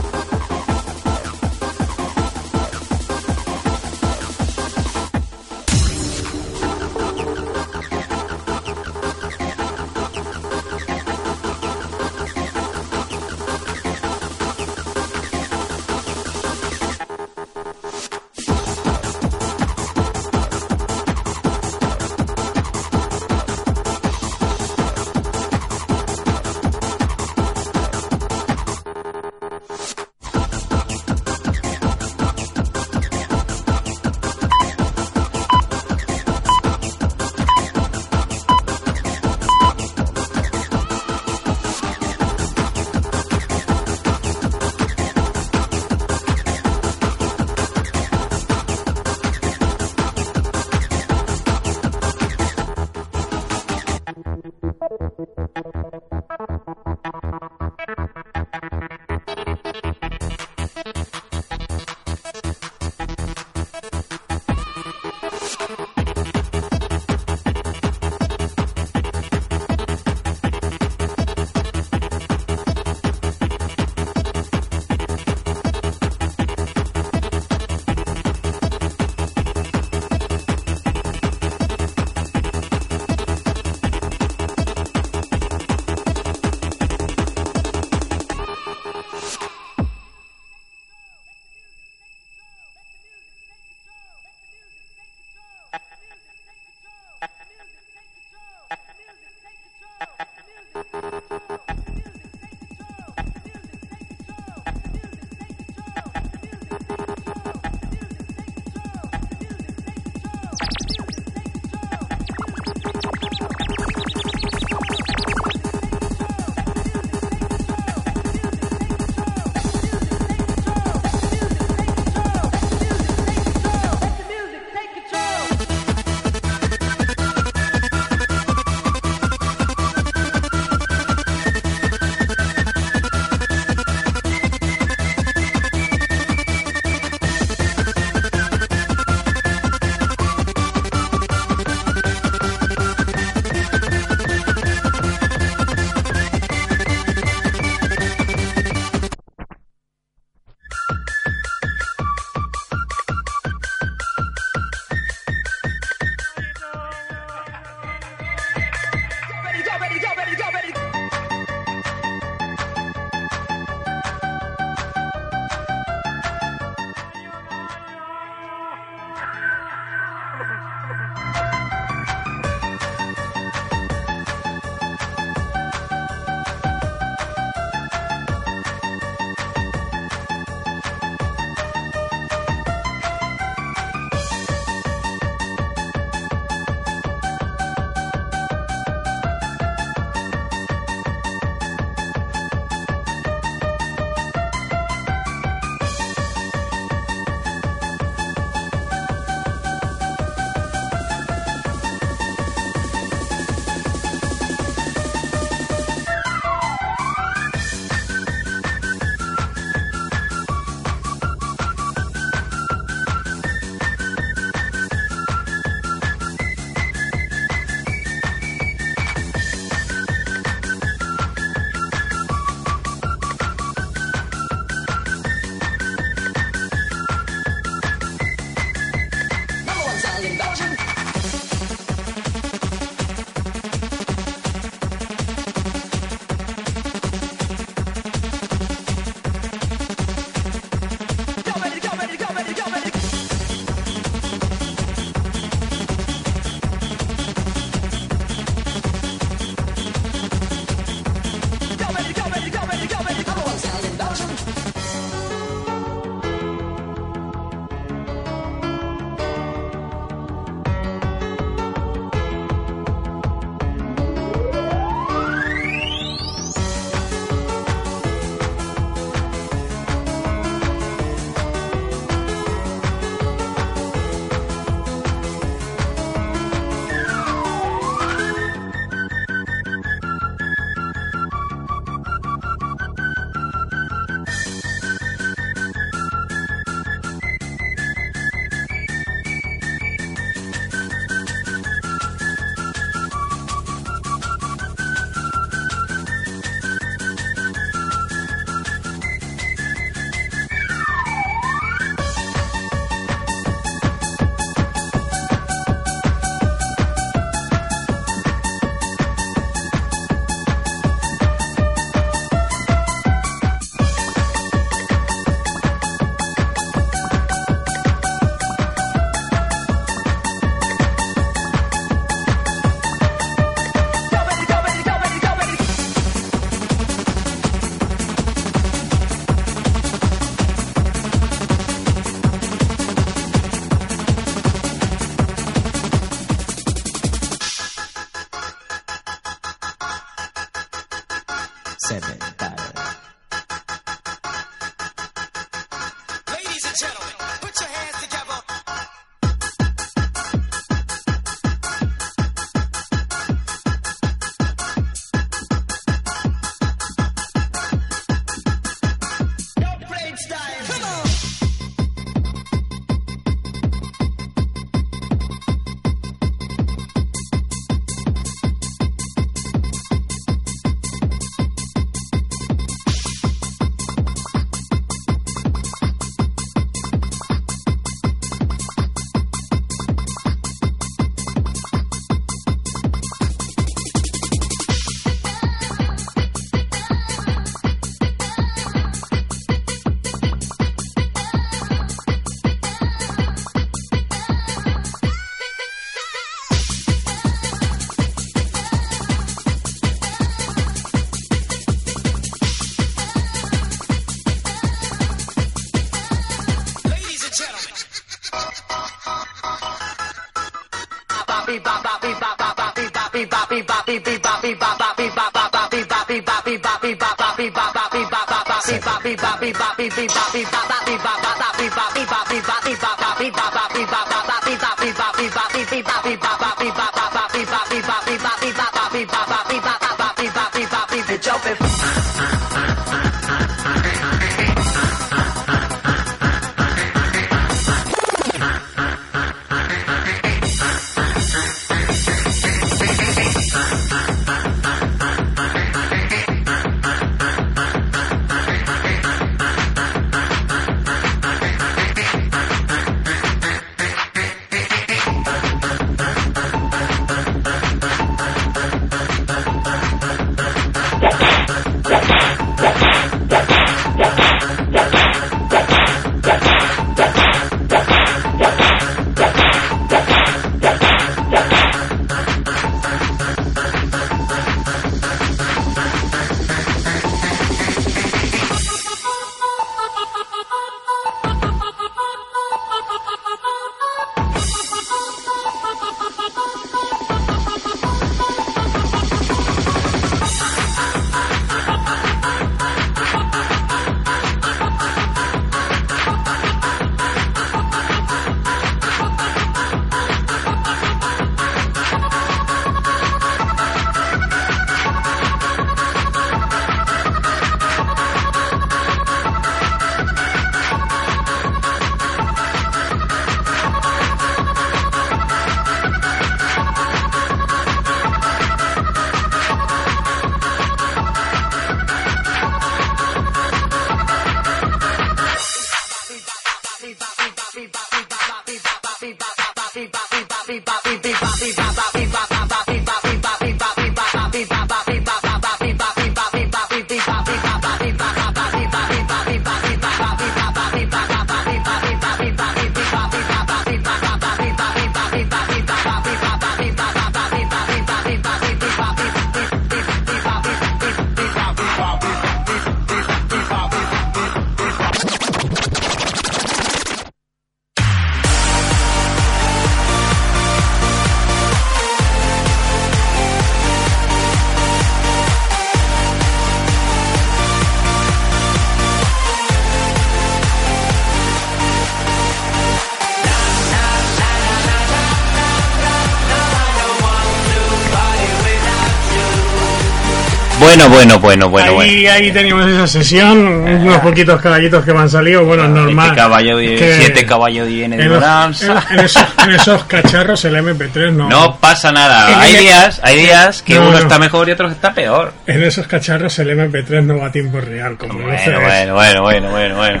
Bueno, bueno, bueno, bueno, bueno. ahí, ahí teníamos esa sesión, unos poquitos caballitos que me han salido, bueno, es normal. Siete caballos y- que siete caballos y en en, los- en- en esos, en esos cacharros el MP3 no. No pasa nada. Hay el- días, hay días que No, uno no. está mejor y otro está peor. En esos cacharros el MP3 no va a tiempo real, como Bueno, CDs. bueno, bueno, bueno, bueno, bueno.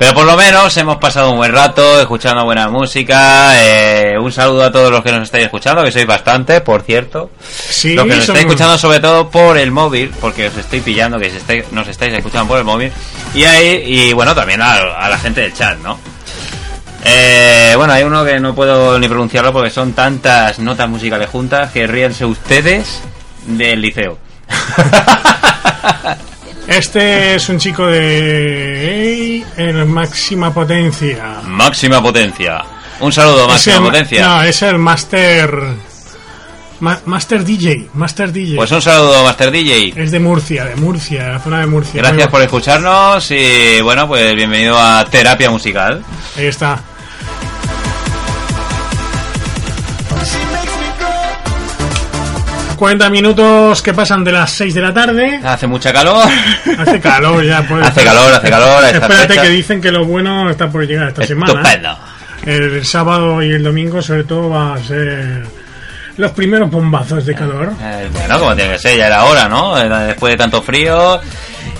Pero por lo menos hemos pasado un buen rato escuchando buena música. eh, un saludo a todos los que nos estáis escuchando, que sois bastante, por cierto. Sí, los que nos estáis escuchando sobre todo por el móvil, porque os estoy pillando que nos estáis escuchando por el móvil. Y ahí, y bueno, también a, a la gente del chat, ¿no? Eh, bueno, hay uno que no puedo ni pronunciarlo porque son tantas notas musicales juntas que ríense ustedes del liceo. [LAUGHS] Este es un chico de en máxima potencia. Máxima potencia. Un saludo, máxima el- potencia. No, es el máster Ma- Master DJ, Master DJ. Pues un saludo, Master DJ. Es de Murcia, de Murcia, de la zona de Murcia. Gracias por escucharnos y bueno, pues bienvenido a Terapia Musical. Ahí está. ...40 minutos que pasan de las 6 de la tarde. Hace mucha calor. Hace calor ya, pues. Hace calor, hace calor. Espérate fecha. que dicen que lo bueno está por llegar esta semana. Estupendo. El sábado y el domingo, sobre todo, va a ser los primeros bombazos de calor. Eh, bueno, como tiene que ser, ya era hora, ¿no? Era Después de tanto frío.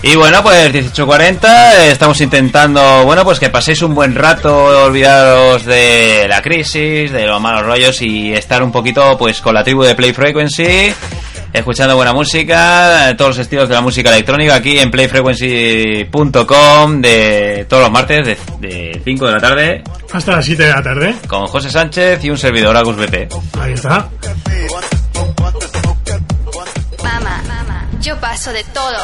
Y bueno, pues 18.40, eh, estamos intentando, bueno, pues que paséis un buen rato, olvidaros de la crisis, de los malos rollos y estar un poquito, pues, con la tribu de Play Frequency, escuchando buena música, eh, todos los estilos de la música electrónica aquí en playfrequency.com de todos los martes de, de 5 de la tarde Hasta las 7 de la tarde. con José Sánchez y un servidor Agus BP. Ahí está. Mamá, yo paso de todo, todo,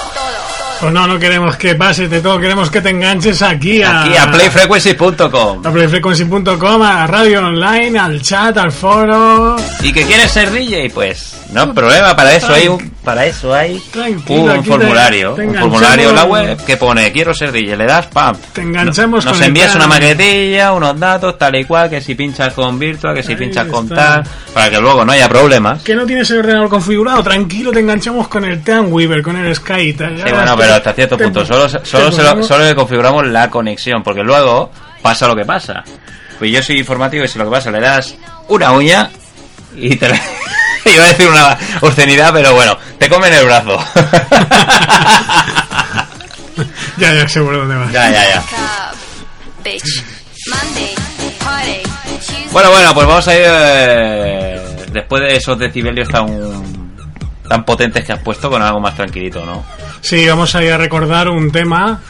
todo. Pues no, no queremos que pases de todo, queremos que te enganches aquí a, Aquí a playfrequency.com. a playfrequency.com, a radio online, al chat, al foro. ¿Y que quieres ser DJ? Pues no hay problema, para eso hay un, para eso hay un te- formulario, te un formulario en la web que pone quiero ser DJ, le das pam. Te enganchamos Nos con el envías una maquetilla, unos datos, tal y cual, que si pinchas con Virtua, que si Ahí pinchas con tal, para que luego no haya problemas. Que no tienes el ordenador configurado, tranquilo, te enganchamos con el Weaver, con el Sky y tal. Sí, bueno, pero hasta cierto punto. Solo, solo, se lo- ponemos- solo le configuramos la conexión, porque luego pasa lo que pasa. Pues yo soy informático y si lo que pasa le das una uña y te la... [LAUGHS] Iba a decir una obscenidad, pero bueno, te comen el brazo. [LAUGHS] Ya, ya sé por dónde vas. ya, ya, ya. Bueno, bueno, pues vamos a ir eh, después de esos decibelios tan tan potentes que has puesto con algo más tranquilito, ¿no? Sí, vamos a ir a recordar un tema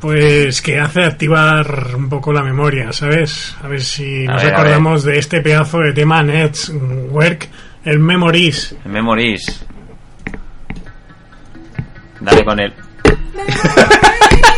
pues que hace activar un poco la memoria, ¿sabes? A ver si A nos ver, acordamos de este pedazo de tema Network, el Memories. Memories. Dale con él. [LAUGHS]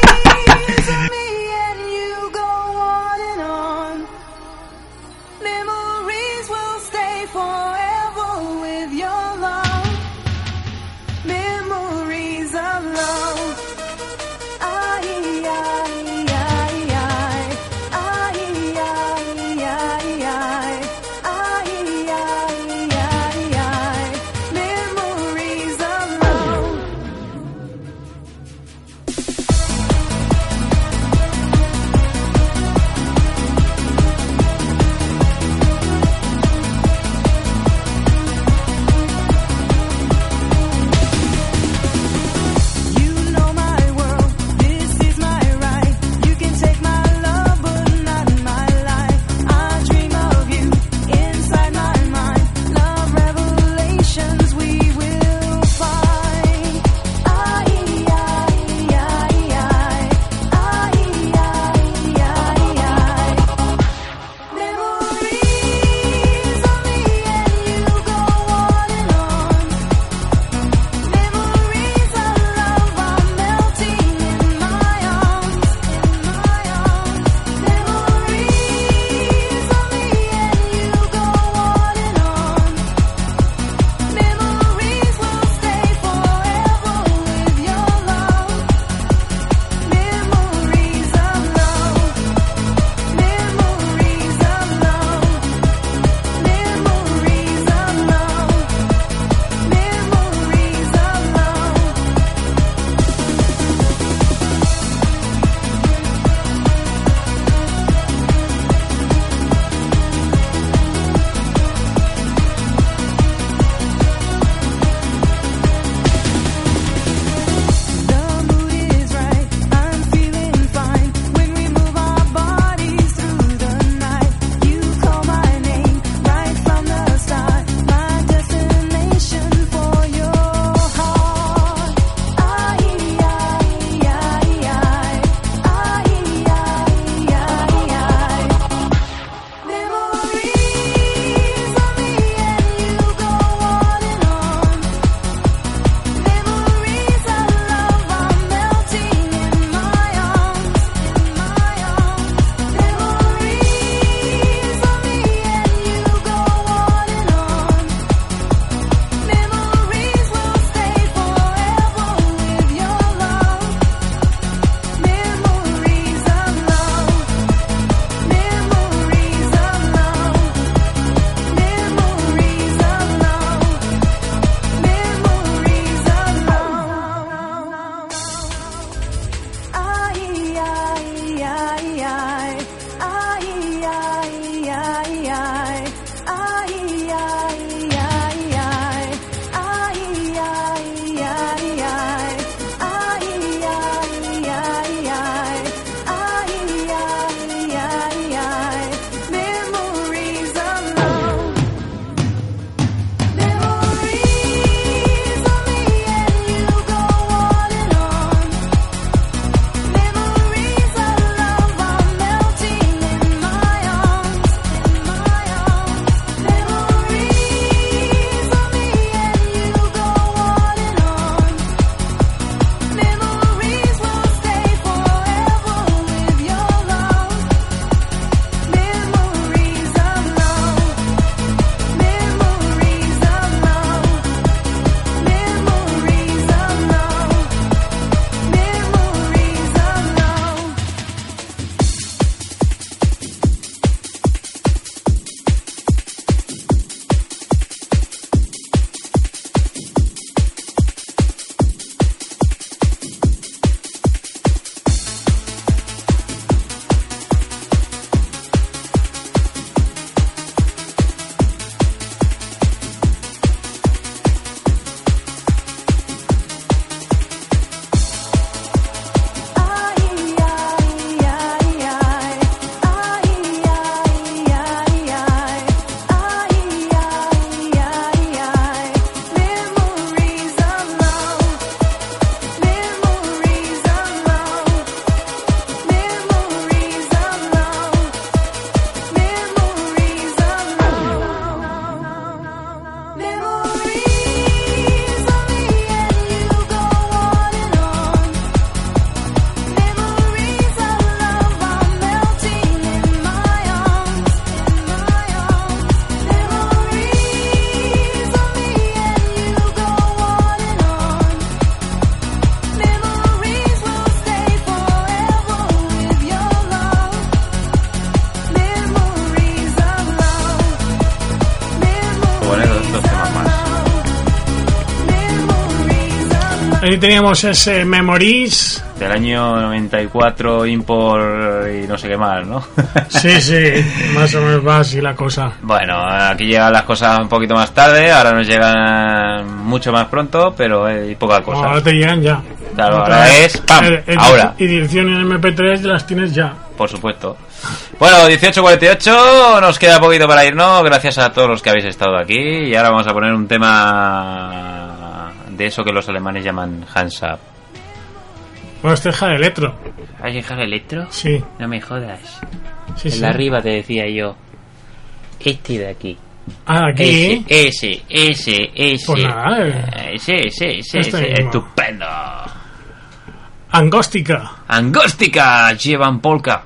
Ahí teníamos ese Memories. Del año 94, Impor y no sé qué más, ¿no? [LAUGHS] Sí, sí, más o menos va así la cosa. Bueno, aquí llegan las cosas un poquito más tarde, ahora nos llegan mucho más pronto, pero hay poca cosa. Ahora te llegan ya. Claro, ahora es ¡pam! Ahora. Y dirección en MP3 las tienes ya. Por supuesto. Bueno, 18.48, nos queda poquito para irnos, gracias a todos los que habéis estado aquí, y ahora vamos a poner un tema de eso que los alemanes llaman Hands Up. Bueno, este es Electro. ¿Has llegado electro? Sí. No me jodas. Sí, el sí. de arriba te decía yo. Este de aquí. Ah, aquí. Ese, ese, ese, ese. Pues nada, eh. Ese, ese, ese, Este ese. mismo. Estupendo. Angóstica. Angóstica, llevan polka.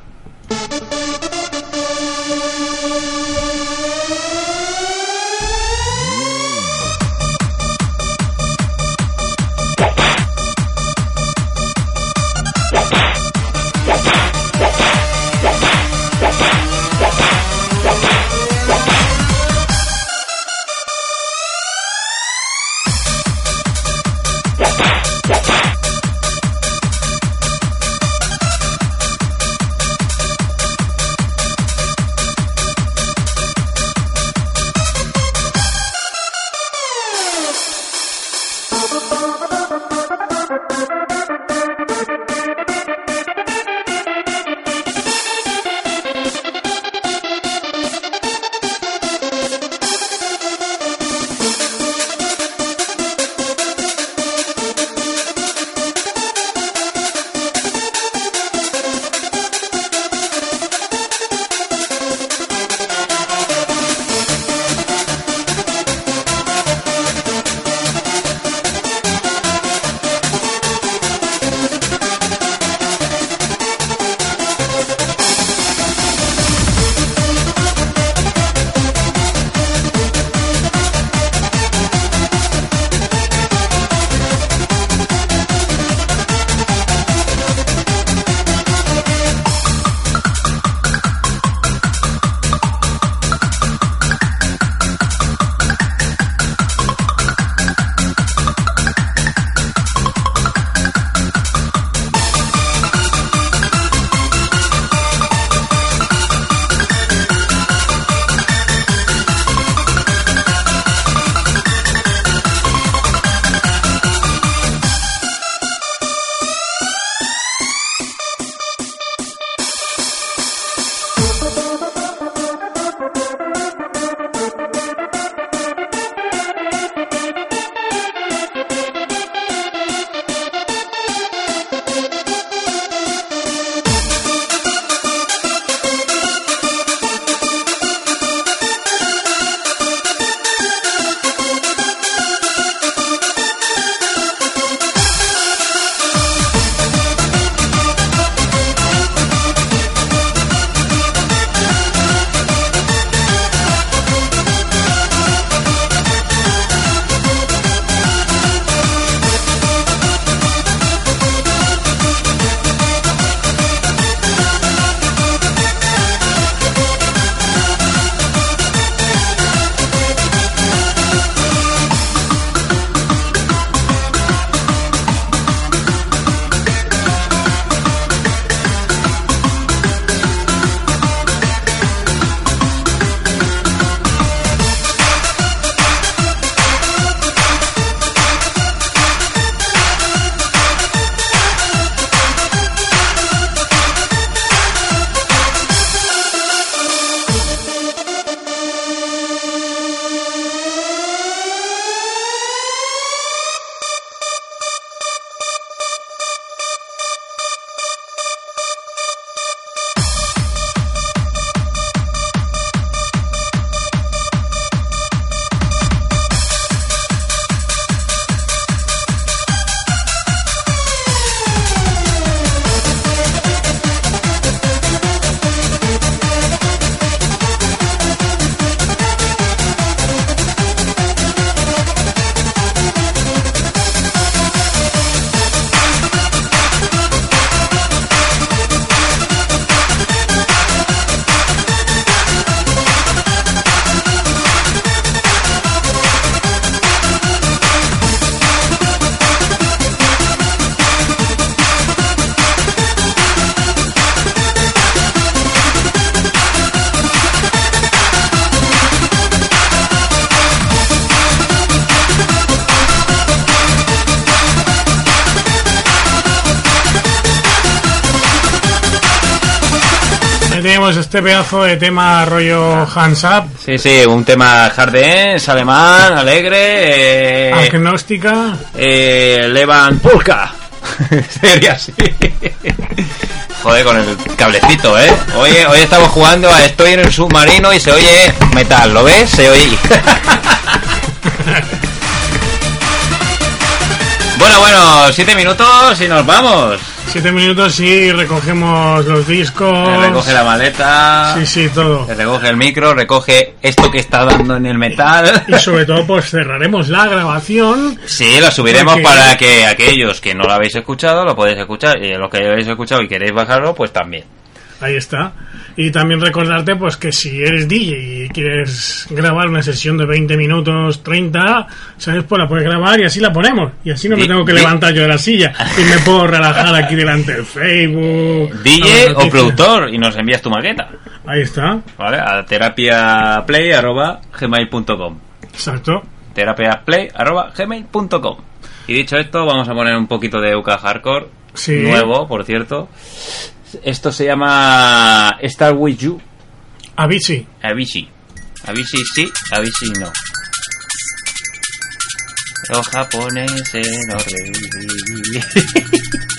Este pedazo de tema rollo hands up, Sí, sí, un tema dance, alemán, alegre. Eh, agnóstica. eh, Levan Pulka. [LAUGHS] Sería así. Joder, con el cablecito, ¿eh? Oye, hoy estamos jugando a Estoy en el submarino y se oye metal, ¿lo ves? Se oye. [LAUGHS] bueno, bueno, siete minutos y nos vamos. Siete minutos y recogemos los discos. Se recoge la maleta. Sí, sí, todo. Se recoge el micro, recoge esto que está dando en el metal. Y sobre todo, pues cerraremos la grabación. Sí, lo subiremos Porque- para que aquellos que no lo habéis escuchado lo podéis escuchar y los que habéis escuchado y queréis bajarlo, pues también. Ahí está. Y también recordarte pues que si eres DJ y quieres grabar una sesión de 20 minutos, 30, ¿sabes? Pues la puedes grabar y así la ponemos. Y así no me tengo que levantar yo de la silla. Y me puedo relajar aquí delante del Facebook. DJ o productor y nos envías tu maqueta, Ahí está. ¿vale? A terapiaplay.gmail.com Exacto. terapiaplay.gmail.com Y dicho esto, vamos a poner un poquito de UK Hardcore, Sí. nuevo, por cierto. Esto se llama Star With You, Avicii. Avicii. Avicii sí, Avicii no. Los japoneses no reír. [LAUGHS]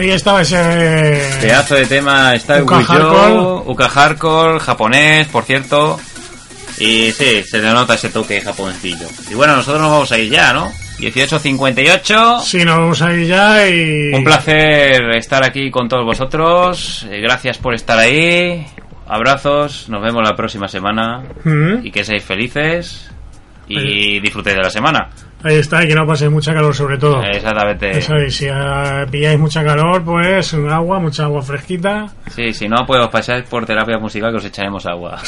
Ahí estaba ese. Pedazo de tema Style Uka Hardcore. Uka Hardcore, japonés, por cierto. Y sí, se le nota ese toque japonesillo. Y bueno, nosotros nos vamos a ir ya, ¿no? 18.58. Sí, nos vamos a ir ya y. Un placer estar aquí con todos vosotros. Eh, Gracias por estar ahí. Abrazos. Nos vemos la próxima semana. Mm. Y que seáis felices. Y disfrutéis de la semana. Ahí está, y que no paséis mucha calor sobre todo. Exactamente. Eso, y si ah, pilláis mucha calor, pues un agua, mucha agua fresquita. Sí, si no, pues os pasáis por terapia musical que os echaremos agua. [LAUGHS]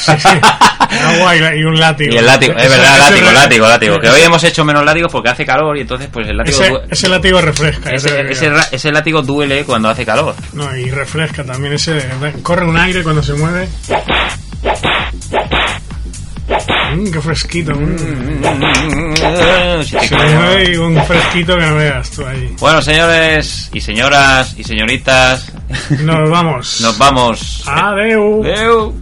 agua y, y un látigo. Y el látigo, es verdad, látigo, látigo, látigo. Que hoy hemos hecho menos látigos porque hace calor y entonces pues el látigo... Ese, ese látigo refresca. ese, ese- ese látigo duele cuando hace calor. No, y refresca también. Ese corre un aire cuando se mueve. Mm, qué fresquito. mm. Un fresquito que no veas tú ahí. Bueno, señores y señoras y señoritas, Nos vamos. nos vamos. Adeu. Adeu.